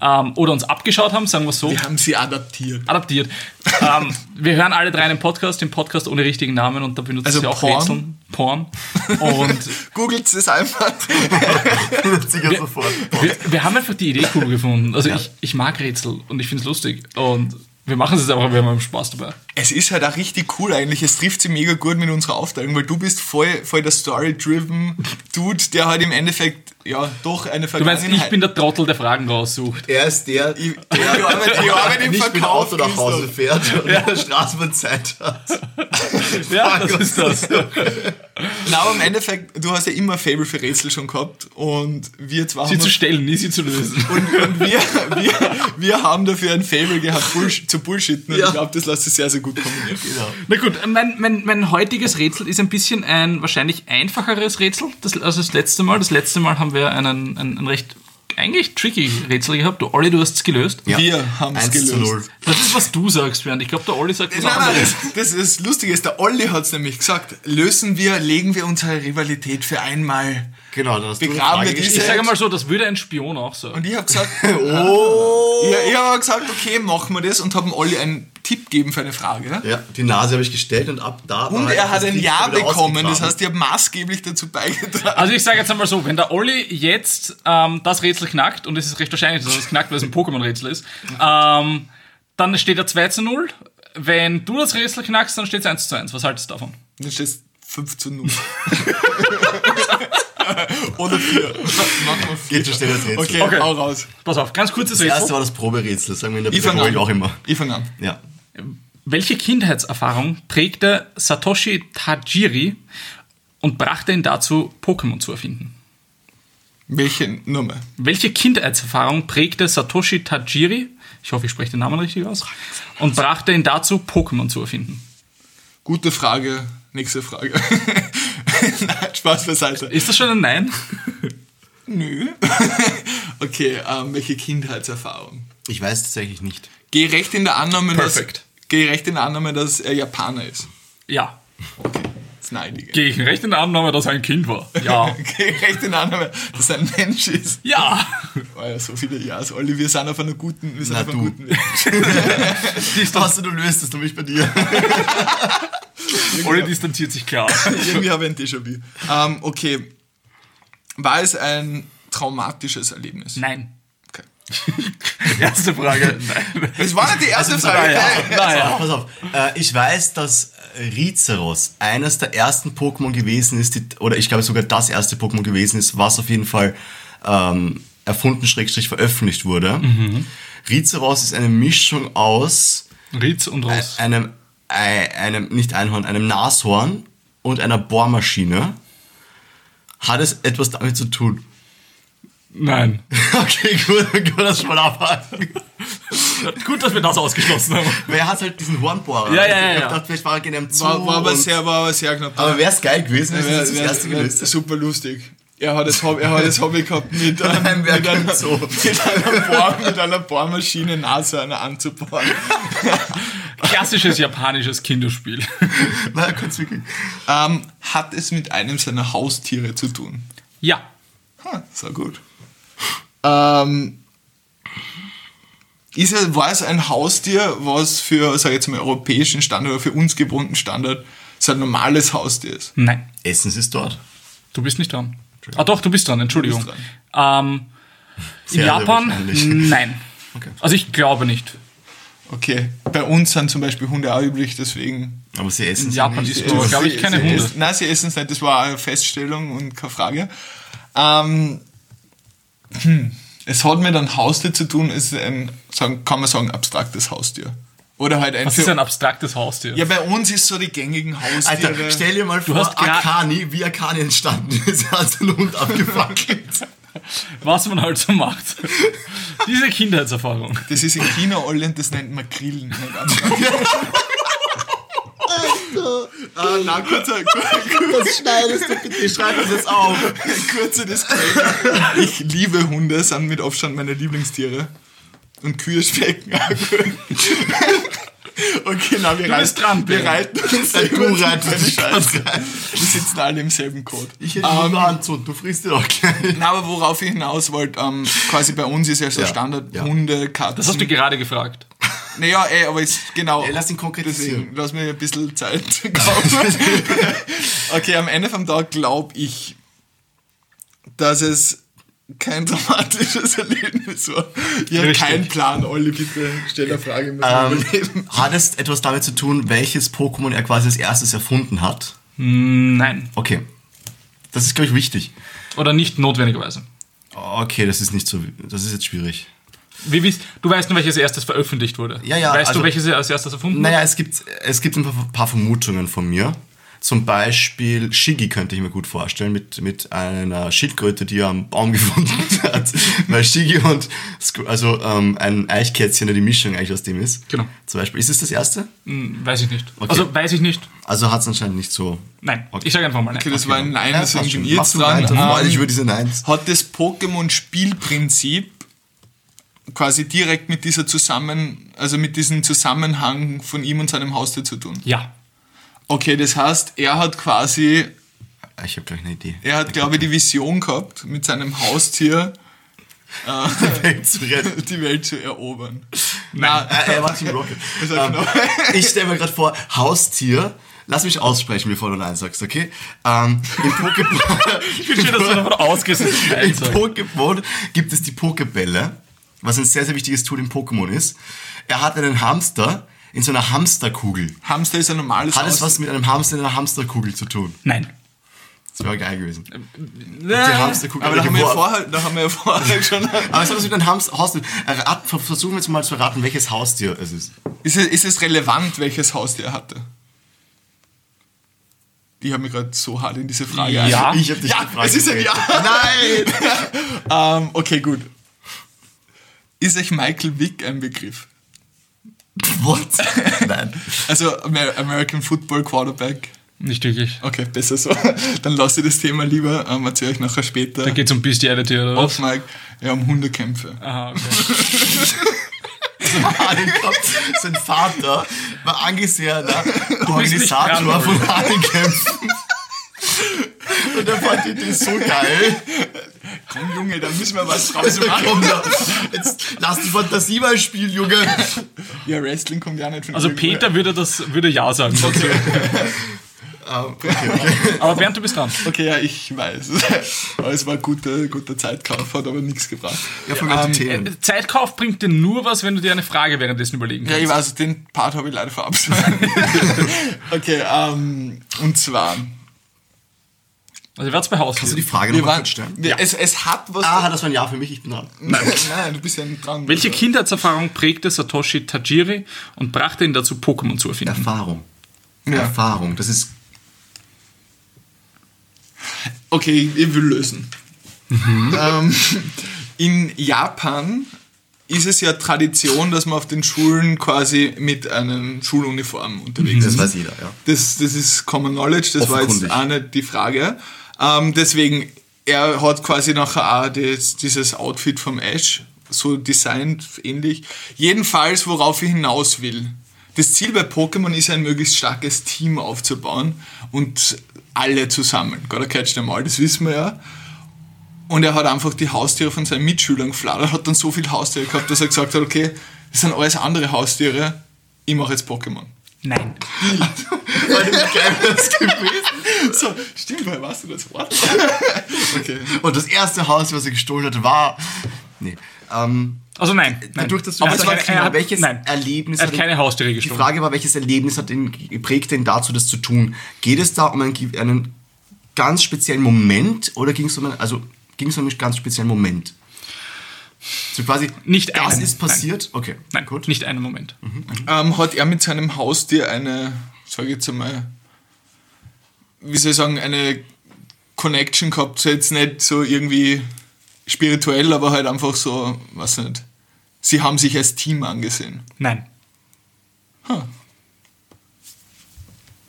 ähm, oder uns abgeschaut haben, sagen wir so. Wir haben sie adaptiert. adaptiert. ähm, wir hören alle drei einen Podcast, den Podcast ohne richtigen Namen und da benutzen Also sie auch Porn? Rätseln. Porn. Und Googelt es einfach. Sicher sofort. wir, wir haben einfach die Idee cool gefunden. Also ich, ich mag Rätsel und ich finde es lustig. Und wir machen es jetzt einfach, wir haben Spaß dabei. Es ist halt auch richtig cool eigentlich. Es trifft sich mega gut mit unserer Aufteilung, weil du bist voll, voll der Story-driven Dude, der halt im Endeffekt ja doch eine Du meinst, Vergangenheit... ich bin der Trottel, der Fragen raussucht. Er ist der, Ich- arbeite- ich arbeite im nicht mit dem Verkauf, Auto nach Hause fährt und in der Straßenbahn Zeit hat. Ja, das ist das. Na, aber im Endeffekt, du hast ja immer Fable für Rätsel schon gehabt und wir zwei Sie haben zu stellen, nie sie zu lösen. und, und wir, wir, wir haben dafür ein Fable gehabt, Bullsh zu bullshitten und Ja. ich glaube, das lässt sich sehr, sehr gut kombinieren. Genau. Na gut, mein, mein, mein heutiges Rätsel ist ein bisschen ein wahrscheinlich einfacheres Rätsel das, als das letzte Mal. Das letzte Mal haben wir einen, ein, ein recht eigentlich tricky Rätsel gehabt. Du, Olli, du hast es gelöst. Ja. Wir haben es 1 gelöst. zu 0. Das ist, was du sagst, Bernd. Ich glaube, der Olli sagt was Nein, nein, anderes. das, das, das Lustige ist, der Olli hat es nämlich gesagt. Lösen wir, legen wir unsere Rivalität für einmal. Genau, dann hast Begraben Frage wir diese- Ich sage mal so, das würde ein Spion auch sagen. Und ich habe gesagt, oh. ich, ich habe gesagt, okay, machen wir das und habe Olli einen Tipp gegeben für eine Frage. Ja, die Nase habe ich gestellt und ab da Und halt er das hat ein Ja bekommen, das heißt, ich habe maßgeblich dazu beigetragen. Also ich sage jetzt einmal so, wenn der Olli jetzt ähm, das Rätsel knackt, und es ist recht wahrscheinlich, dass er es knackt, weil es ein Pokémon-Rätsel ist, ähm, dann steht er 2 zu 0. Wenn du das Rätsel knackst, dann steht es 1 zu 1. Was haltest du davon? Dann steht es 5 zu 0. Oder 4. Machen wir 4. Geht schon schnell das Rätsel. Okay, Okay. hau raus. Pass auf, ganz kurzes Das erste Rätsel. war das Proberätsel, sagen wir in der Ich fange Pädagogik an. auch immer. Ich fange an. Ja. Welche Kindheitserfahrung prägte Satoshi Tajiri und brachte ihn dazu, Pokémon zu erfinden? Welche Nummer? Welche Kindheitserfahrung prägte Satoshi Tajiri, ich hoffe, ich spreche den Namen richtig aus, und brachte ihn dazu, Pokémon zu erfinden? Gute Frage. Nächste Frage. Nein, Spaß beiseite. Ist das schon ein Nein? Nö. okay, ähm, welche Kindheitserfahrung? Ich weiß tatsächlich nicht. Geh recht in der Annahme, Perfekt. dass, geh recht in der Annahme, dass er Japaner ist. Ja. Das Neidige. Gehe ich recht in der Annahme, dass er ein Kind war? Ja. Geh recht in der Annahme, dass er ein Mensch ist. Ja. Oh ja, so viele Ja's, Olli, wir sind auf einer guten, wir sind Na, auf einem du. guten Weg. Was du löst, ist nämlich bei dir. Olli distanziert sich klar. Irgendwie habe ich ein Déjà-vu. Ähm, okay. War es ein traumatisches Erlebnis? Nein. Okay. Erste Frage. Nein. Das war nicht die erste Also, Frage. naja. Naja. Pass auf, äh, ich weiß, dass Rizeros eines der ersten Pokémon gewesen ist, die, oder ich glaube sogar das erste Pokémon gewesen ist, was auf jeden Fall ähm, erfunden, schrägstrich veröffentlicht wurde. Mhm. Rizeros ist eine Mischung aus Ritz und Ross. einem, ei- einem, nicht Einhorn, einem Nashorn und einer Bohrmaschine. Hat es etwas damit zu tun? Nein. Okay, gut, dann können wir das schon mal abhaken. Gut, dass wir das ausgeschlossen haben. Weil er hat halt diesen Hornbohrer. Ja, ja, ja, Ich ja. gedacht, vielleicht war er genau Zoo. War, war, aber sehr, war aber sehr knapp. aber wäre es geil gewesen, wenn Wär- er das wär- erste wär gelöst. Super lustig. Er hat das Hobby, er hat das Hobby gehabt, mit, ähm, Ein Werk mit, einem, Zoo. mit, einer Bohr, mit einer Bohrmaschine Nashörner anzubohren. Klassisches japanisches Kinderspiel. Na, kurz wirklich. ähm, hat es mit einem seiner Haustiere zu tun? Ja. Ha, so gut. Ähm, ist es, war es ein Haustier, was für, sag ich jetzt mal, europäischen Standard oder für uns gewohnten Standard so ein normales Haustier ist? Nein. Essens ist dort. Du bist nicht dran. Ah doch, du bist dran, Entschuldigung. bist Ähm, Sehr, in Japan? Nein. Okay. Also ich glaube nicht. Okay, bei uns sind zum Beispiel Hunde auch üblich, deswegen. Aber sie essen In sie Japan nicht. aber, glaube ich, keine sie Hunde. Essen, nein, sie essen es nicht, das war eine Feststellung und keine Frage. Ähm, hm, es hat mit einem Haustier zu tun, ist ein, sagen, kann man sagen, abstraktes Haustier. Oder halt ein. Was ist ein abstraktes Haustier? ja, bei uns ist so die gängigen Haustiere. Alter, stell dir mal vor, hast gra- Akani, wie Akani entstanden ist. Er hat seinen Hund abgefackelt. Was man halt so macht. Diese Kindheitserfahrung. Das ist in China alle und das nennt man Grillen. Ah, na, kurzer, kurzer, Das schneidest du bitte. Schreib das jetzt auf. kurzer Disclaimer. Ich liebe Hunde, sind mit Abstand meine Lieblingstiere. Und Kühe schmecken auch gut. Okay, na, wir, Du reiten, bist dran, wir reiten uns Du selber reitest Scheiße. Wir sitzen alle im selben Code. Ich hätte Ähm, ähm, Hand du frisst dir auch gleich. Na, aber worauf ich hinaus wollte, ähm, quasi bei uns ist ja so Ja, Standard ja. Hunde, Katzen. Das hast du gerade gefragt. Naja, ey, aber ist genau. Ey, lass ihn konkretisieren. Deswegen, lass mir ein bisschen Zeit kaufen. okay, am Ende vom Tag glaube ich, dass es kein dramatisches Erlebnis war. Ich habe Richtig. keinen Plan, Olli, bitte stell eine Frage Ähm, überleben. hat es etwas damit zu tun, welches Pokémon er quasi als erstes erfunden hat? Nein. Okay. Das ist, glaube ich, wichtig. Oder nicht notwendigerweise. Okay, das ist nicht so. Das ist jetzt schwierig. Wie wisst, du weißt nur, welches erstes veröffentlicht wurde. Ja, ja, Weißt also- du, welches er als erstes erfunden Naja, es gibt, es gibt ein paar Vermutungen von mir. Zum Beispiel Shiggy könnte ich mir gut vorstellen, mit, mit einer Schildkröte, die er am Baum gefunden hat. Weil Shiggy und also ähm, ein Eichkätzchen, der die Mischung eigentlich aus dem ist. Genau. Zum Beispiel. Ist es das erste? Hm, Weiß ich nicht. Okay. Also, weiß ich nicht. Also hat es anscheinend nicht so. Nein. Okay. Ich sage einfach mal nein. Okay, das war ein Nein, Ja, das passt sind jetzt dran. dich Ähm, über diese Neins. hat das Pokémon-Spielprinzip quasi direkt mit dieser Zusammen, also mit diesem Zusammenhang von ihm und seinem Haustier zu tun. Ja. Okay, das heißt, er hat quasi, Ich habe gleich eine Idee. er hat glaube ich die Vision gehabt, mit seinem Haustier Welt zu retten. die Welt zu erobern. Nein, äh, er war Team Rocket. Ich Ähm, ich stelle mir gerade vor, Haustier. Lass mich aussprechen, bevor du Nein sagst, okay? Ähm, Im Pokémon, Ich bin schön, dass du davon ausgesetzt im Pokémon gibt es die Pokebälle, was ein sehr, sehr wichtiges Tool im Pokémon ist. Er hat einen Hamster in so einer Hamsterkugel. Hamster ist ein normales Hat es was mit einem Hamster in einer Hamsterkugel zu tun? Nein. Das wäre geil gewesen. Die Hamsterkugel Aber da haben, wir ja geworfen. vorher, da haben wir ja vorher schon. Aber was hat das mit einem Hamster? Haustier? Errat- Versuchen wir jetzt mal zu erraten, welches Haustier es ist. Ist es, ist es relevant, welches Haustier er hatte? Die haben mich gerade so hart in diese Frage Ja. Ich hab dich Ja, gefragt. es ist ein Ja. Nein! Ähm, okay, gut. Ist euch Michael Vick ein Begriff? What? Nein. Also Amer American Football Quarterback. Nicht wirklich. Okay, besser so. Dann lasse ich das Thema lieber. Ähm, erzähle ich nachher später. Da geht es um Bestiality oder was? Off Mike. Ja, um Hundekämpfe. Aha, okay. Hahnenkampf. Sein Vater war angesehener nicht Organisator von Hahnenkämpfen. Und er fand die Idee so geil. Komm, Junge, da müssen wir was draus Also komm machen. da, jetzt lass die Fantasie mal spielen, Junge. Ja, Wrestling kommt ja nicht von Also. Peter würde das würde ja sagen. Ähm, okay, okay. Aber Bernd, du bist dran. Okay, ja, ich weiß. Aber es war ein guter, guter Zeitkauf, hat aber nichts gebracht. Ja, von welchen Ähm, Themen? Äh, Zeitkauf bringt dir nur was, wenn du dir eine Frage währenddessen überlegen Ja, kannst. ich weiß, den Part habe ich leider verabschiedet. okay, ähm, und zwar, Also ich werde bei Haus. Kannst du die Frage nochmal kurz stellen? wir, es, es hat was. Ah, das war ein Ja für mich, ich bin dran. nein, nein, du bist ja nicht dran. Welche Kindheitserfahrung prägte Satoshi Tajiri und brachte ihn dazu, Pokémon zu erfinden? Erfahrung. Ja. Erfahrung, das ist Okay, ich will lösen. Ähm, in Japan ist es ja Tradition, dass man auf den Schulen quasi mit einer Schuluniform unterwegs Das ist. weiß jeder, ja. Das, das ist Common Knowledge, das war jetzt auch nicht die Frage. Ähm, deswegen, er hat quasi nachher auch das, dieses Outfit vom Ash so designt, ähnlich. Jedenfalls, worauf ich hinaus will. Das Ziel bei Pokémon ist ein möglichst starkes Team aufzubauen und alle zusammen. Gotta catch them all, das wissen wir ja. Und er hat einfach die Haustiere von seinen Mitschülern gefladert, hat dann so viele Haustiere gehabt, dass er gesagt hat, okay, das sind alles andere Haustiere, ich mache jetzt Pokémon. Nein. Wie geil das gewesen. So, stimmt, woher weißt du das Wort? okay. Und das erste Haus, was er gestohlen hat, war. Nee. Ähm, Also nein. nein. Dadurch, dass du Aber das er war er hat- welches nein. Erlebnis Er hat keine Haustiere Die gestohlen. Frage war, welches Erlebnis hat ihn geprägt denn dazu, das zu tun? Geht es da um einen, einen ganz speziellen Moment oder ging es um einen, also ging es um einen ganz speziellen Moment? So quasi, Nicht das einen, ist passiert? Okay, Nein, gut. nicht einen Moment. Ähm, hat er mit seinem Haustier eine, sag ich jetzt einmal, wie soll ich sagen, eine Connection gehabt, so jetzt nicht so irgendwie spirituell, aber halt einfach so, was nicht. Sie haben sich als Team angesehen. Nein.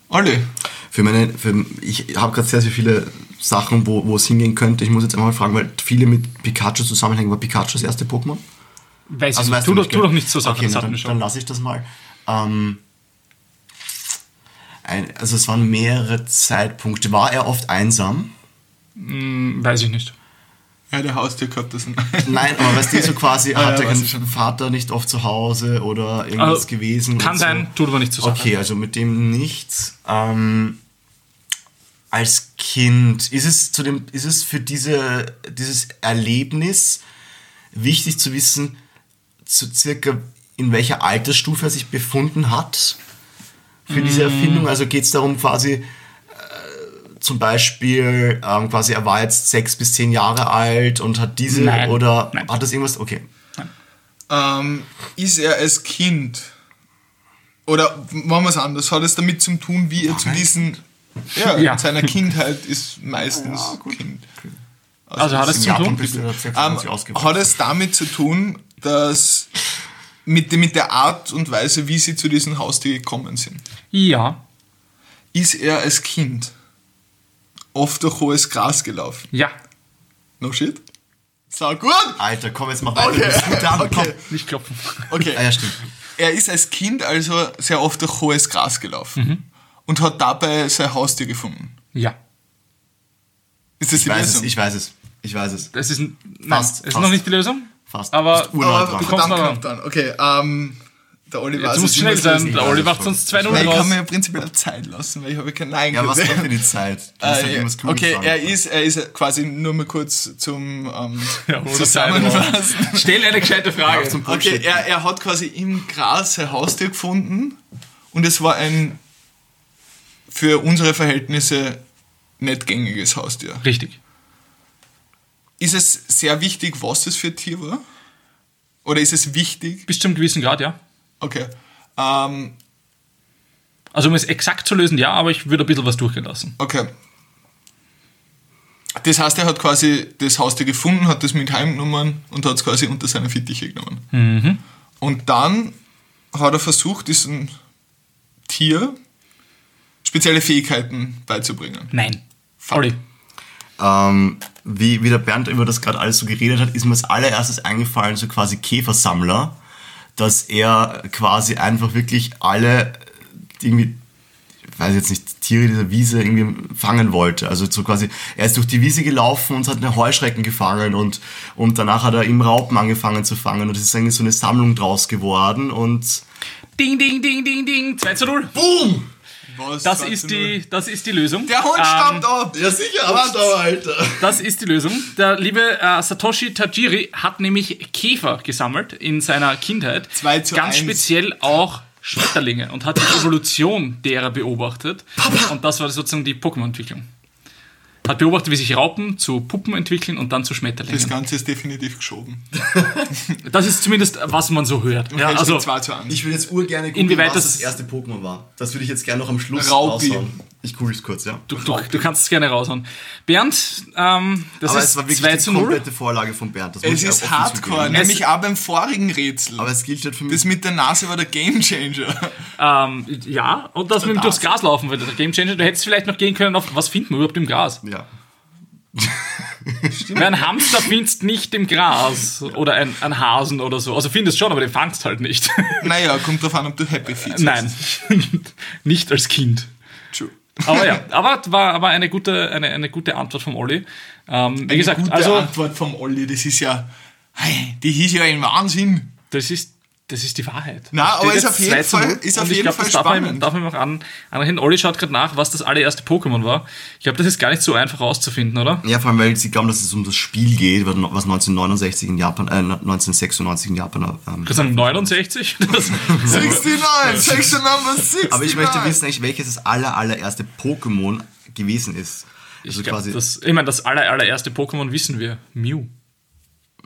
Alle. Für meine, für, ich habe gerade sehr, sehr viele Sachen, wo, wo es hingehen könnte. Ich muss jetzt einmal fragen, weil viele mit Pikachu zusammenhängen. War Pikachu das erste Pokémon? Weiß ich Also nicht. weißt Tu, du doch, nicht, tu doch nicht so Sachen. Okay, na, dann, dann lasse ich das mal. Ähm, ein, also es waren mehrere Zeitpunkte. War er oft einsam? Hm, Weiß ich nicht. Ja, der Haustier gehabt das. Nein, aber weißt du, so quasi, Ah, hat ja, er keinen schon. Vater nicht oft zu Hause oder irgendwas Also, gewesen? Kann und so? sein, tut aber nicht zur Sache. Okay, also mit dem nichts. Ähm, als Kind, ist es, zu dem, ist es für diese, dieses Erlebnis wichtig zu wissen, zu circa in welcher Altersstufe er sich befunden hat für diese Mm. Erfindung? Also geht es darum quasi, äh, zum Beispiel, ähm, quasi er war jetzt sechs bis zehn Jahre alt und hat diese Nein. oder Nein. hat das irgendwas? Okay. Ähm, ist er als Kind oder machen wir es anders, hat es damit zu tun, wie er zu Nein. diesen ja, Ja. in seiner Kindheit ist meistens Ja, gut. Kind. Also hat es zu tun? ab Ähm, 26 ausgewachsen. hat es damit zu tun, dass mit, mit der Art und Weise, wie sie zu diesem Haustier gekommen sind, Ja, ist er als Kind oft durch hohes Gras gelaufen? ja. No shit? Sau gut! Alter, komm jetzt mal weiter. Okay, dran, okay. Nicht klopfen. Okay. Ah, ja, stimmt. Er ist als Kind also sehr oft durch hohes Gras gelaufen und hat dabei sein Haustier gefunden. Ja. Ist das Ich die weiß es, Lösung? ich weiß es. Ich weiß es. Das ist, ein- nein, Fast, es ist fast. noch nicht die Lösung. Fast. Aber dran. du kommst noch dann. Okay, ähm, der Olli weiß Jetzt muss es, ich schnell muss sein. Der Olli weiß macht es sonst schon. 2-0 Nein, ich raus. kann mir ja prinzipiell Zeit lassen, weil ich habe kein Nein Ja, was kommt denn die Zeit? Irgendwas Cooles okay, er ist, er ist quasi nur mal kurz zum ähm, Ja, Zusammenfassen. Stell eine gescheite Frage. Okay, er, er hat quasi im Gras sein Haustier gefunden und es war ein für unsere Verhältnisse nicht gängiges Haustier. Richtig. Ist es sehr wichtig, was das für ein Tier war? Oder ist es wichtig? Bis zu einem gewissen Grad, ja. Okay. Ähm, Also um es exakt zu lösen, ja, aber ich würde ein bisschen was durchgehen lassen. okay. Das heißt, er hat quasi das Haustier gefunden, hat das mit heimgenommen und hat es quasi unter seine Fittiche genommen. Und dann hat er versucht, diesem Tier spezielle Fähigkeiten beizubringen. Nein. Olli. Ähm, wie, wie der Bernd über das gerade alles so geredet hat, ist mir als allererstes eingefallen, so quasi Käfersammler, dass er quasi einfach wirklich alle irgendwie, ich weiß jetzt nicht, Tiere dieser Wiese irgendwie fangen wollte. Also so quasi, er ist durch die Wiese gelaufen und hat eine Heuschrecken gefangen und, und danach hat er im Raupen angefangen zu fangen und es ist eigentlich so eine Sammlung draus geworden und Ding, ding, ding, ding, ding. 2 zu 0. Boom! Was Das ist, die, das ist die Lösung. Der Hund Ähm, stammt ab! Ja sicher, aber Alter. Das ist die Lösung. Der liebe äh, Satoshi Tajiri hat nämlich Käfer gesammelt in seiner Kindheit. Zwei zu Ganz eins. speziell auch Schmetterlinge und hat die Evolution derer beobachtet. Und das war sozusagen die Pokémon-Entwicklung. Hat beobachtet, wie sich Raupen zu Puppen entwickeln und dann zu Das Schmetterlingen. Ganze ist definitiv geschoben. Das ist zumindest, was man so hört. Ja, also, mit 2 zu 1. Ich will jetzt urgerne googeln, Inwieweit was das- das erste Pokémon war. Das würde ich jetzt gerne noch am Schluss Raupi. raushauen. Ich google es kurz, ja. du, du, du kannst es gerne raushauen. Bernd, ähm, das Aber ist es war wirklich 2 die zu 0. komplette Vorlage von Bernd. Es ist Hardcore, zugeben. nämlich auch beim vorigen Rätsel. Aber es gilt halt für mich. das mit der Nase war der Gamechanger. Ähm, ja, und das mit dem durchs Gras laufen, weil der Game Changer, du hättest vielleicht noch gehen können auf, was finden wir überhaupt im Gras? ja. Weil ein Hamster findest nicht im Gras oder ein, ein Hasen oder so. Also findest schon, aber den fangst halt nicht. naja, kommt drauf an, ob du Happy Feet Nein, nicht als Kind. Aber ja, aber war aber eine gute, eine, eine gute Antwort vom Olli. Ähm, wie gesagt, Gute also Antwort vom Olli, das ist ja. Hey, die hieß ja ein Wahnsinn. das ist, das ist die Wahrheit. Na, aber ist auf jeden 2 zu Fall- 0 ist auf und ich jeden glaub, Fall das darf man, spannend. darf man auch an, anrechnen. Olli schaut gerade nach, was das allererste Pokémon war. Ich glaube, das ist gar nicht so einfach rauszufinden, oder? ja, vor allem, weil sie glauben, dass es um das Spiel geht, was 1969 in Japan, äh, 1996 in Japan. Ähm, Ich würde sagen 69. Das, 69, Section Number 69. aber ich möchte wissen, eigentlich, welches das aller, allererste Pokémon gewesen ist. Also ich glaub, das, ich meine, das aller, allererste Pokémon wissen wir. Mew.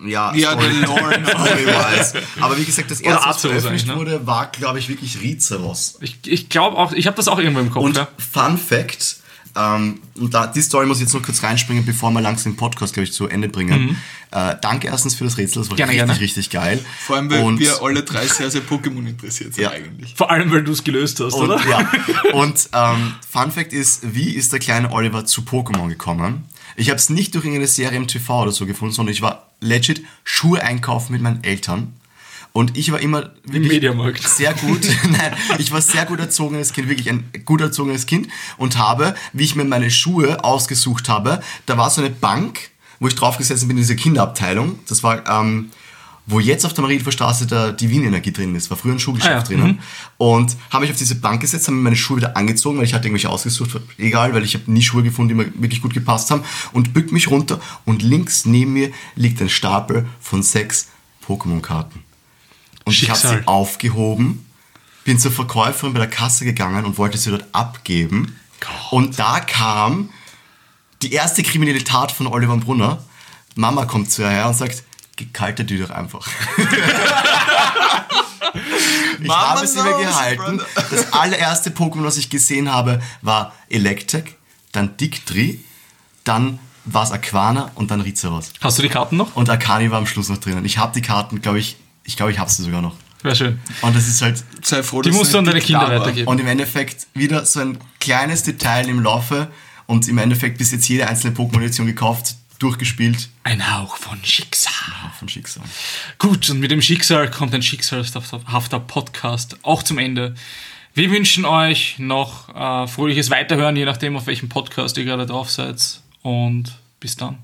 Ja, Ja, Story- noch. Story-wise. Aber wie gesagt, das erste, was veröffentlicht ne? wurde, war, glaube ich, wirklich Rizeros. Ich, ich glaube auch, ich habe das auch irgendwo im Kopf. Und ja. Fun Fact, ähm, und da, die Story muss ich jetzt noch kurz reinspringen, bevor wir langsam den Podcast, glaube ich, zu Ende bringen. Äh, danke erstens für das Rätsel, das war Mhm. Gerne, richtig, gerne. richtig geil. Vor allem, weil und, wir alle drei sehr, sehr Pokémon interessiert sind Ja. eigentlich. Vor allem, weil du es gelöst hast, und, oder? ja. und ähm, Fun Fact ist, wie ist der kleine Oliver zu Pokémon gekommen? Ich habe es nicht durch irgendeine Serie im TV oder so gefunden, sondern ich war legit Schuhe einkaufen mit meinen Eltern. Und ich war immer wirklich sehr gut, nein, ich war sehr gut erzogenes Kind, wirklich ein gut erzogenes Kind und habe, wie ich mir meine Schuhe ausgesucht habe, da war so eine Bank, wo ich draufgesessen bin in dieser Kinderabteilung. Das war, ähm, wo jetzt auf der Marienstraße der, die Wien Energie drin ist, war früher ein Schuhgeschäft Ah ja, drinnen. Und habe mich auf diese Bank gesetzt, habe mir meine Schuhe wieder angezogen, weil ich hatte irgendwelche ausgesucht, egal, weil ich habe nie Schuhe gefunden, die mir wirklich gut gepasst haben. Und bück mich runter und links neben mir liegt ein Stapel von sechs Pokémon-Karten. Und ich habe Schicksal. sie aufgehoben, bin zur Verkäuferin bei der Kasse gegangen und wollte sie dort abgeben. Und da kam die erste kriminelle Tat von Oliver Brunner. Mama kommt zu ihr her und sagt, kalte die doch einfach. ich Mama habe sie mir gehalten. brother. Das allererste Pokémon, was ich gesehen habe, war Electek, dann Dictri, dann war es Aquana und dann Rizeros. Hast du die Karten noch? Und Akani war am Schluss noch drinnen. Ich habe die Karten, glaube ich, ich glaube, ich habe sie sogar noch. Wäre schön. Und das ist halt, Sei froh, Die dass musst du an deine Kinder weitergeben. und im Endeffekt wieder so ein kleines Detail im Laufe und im Endeffekt bis jetzt jede einzelne Pokémon-Edition gekauft, durchgespielt. Ein Hauch von Schicksal. Von Schicksal. Gut, und mit dem Schicksal kommt ein schicksalhafter Podcast auch zum Ende. Wir wünschen euch noch äh, fröhliches Weiterhören, je nachdem, auf welchem Podcast ihr gerade drauf seid. Und bis dann.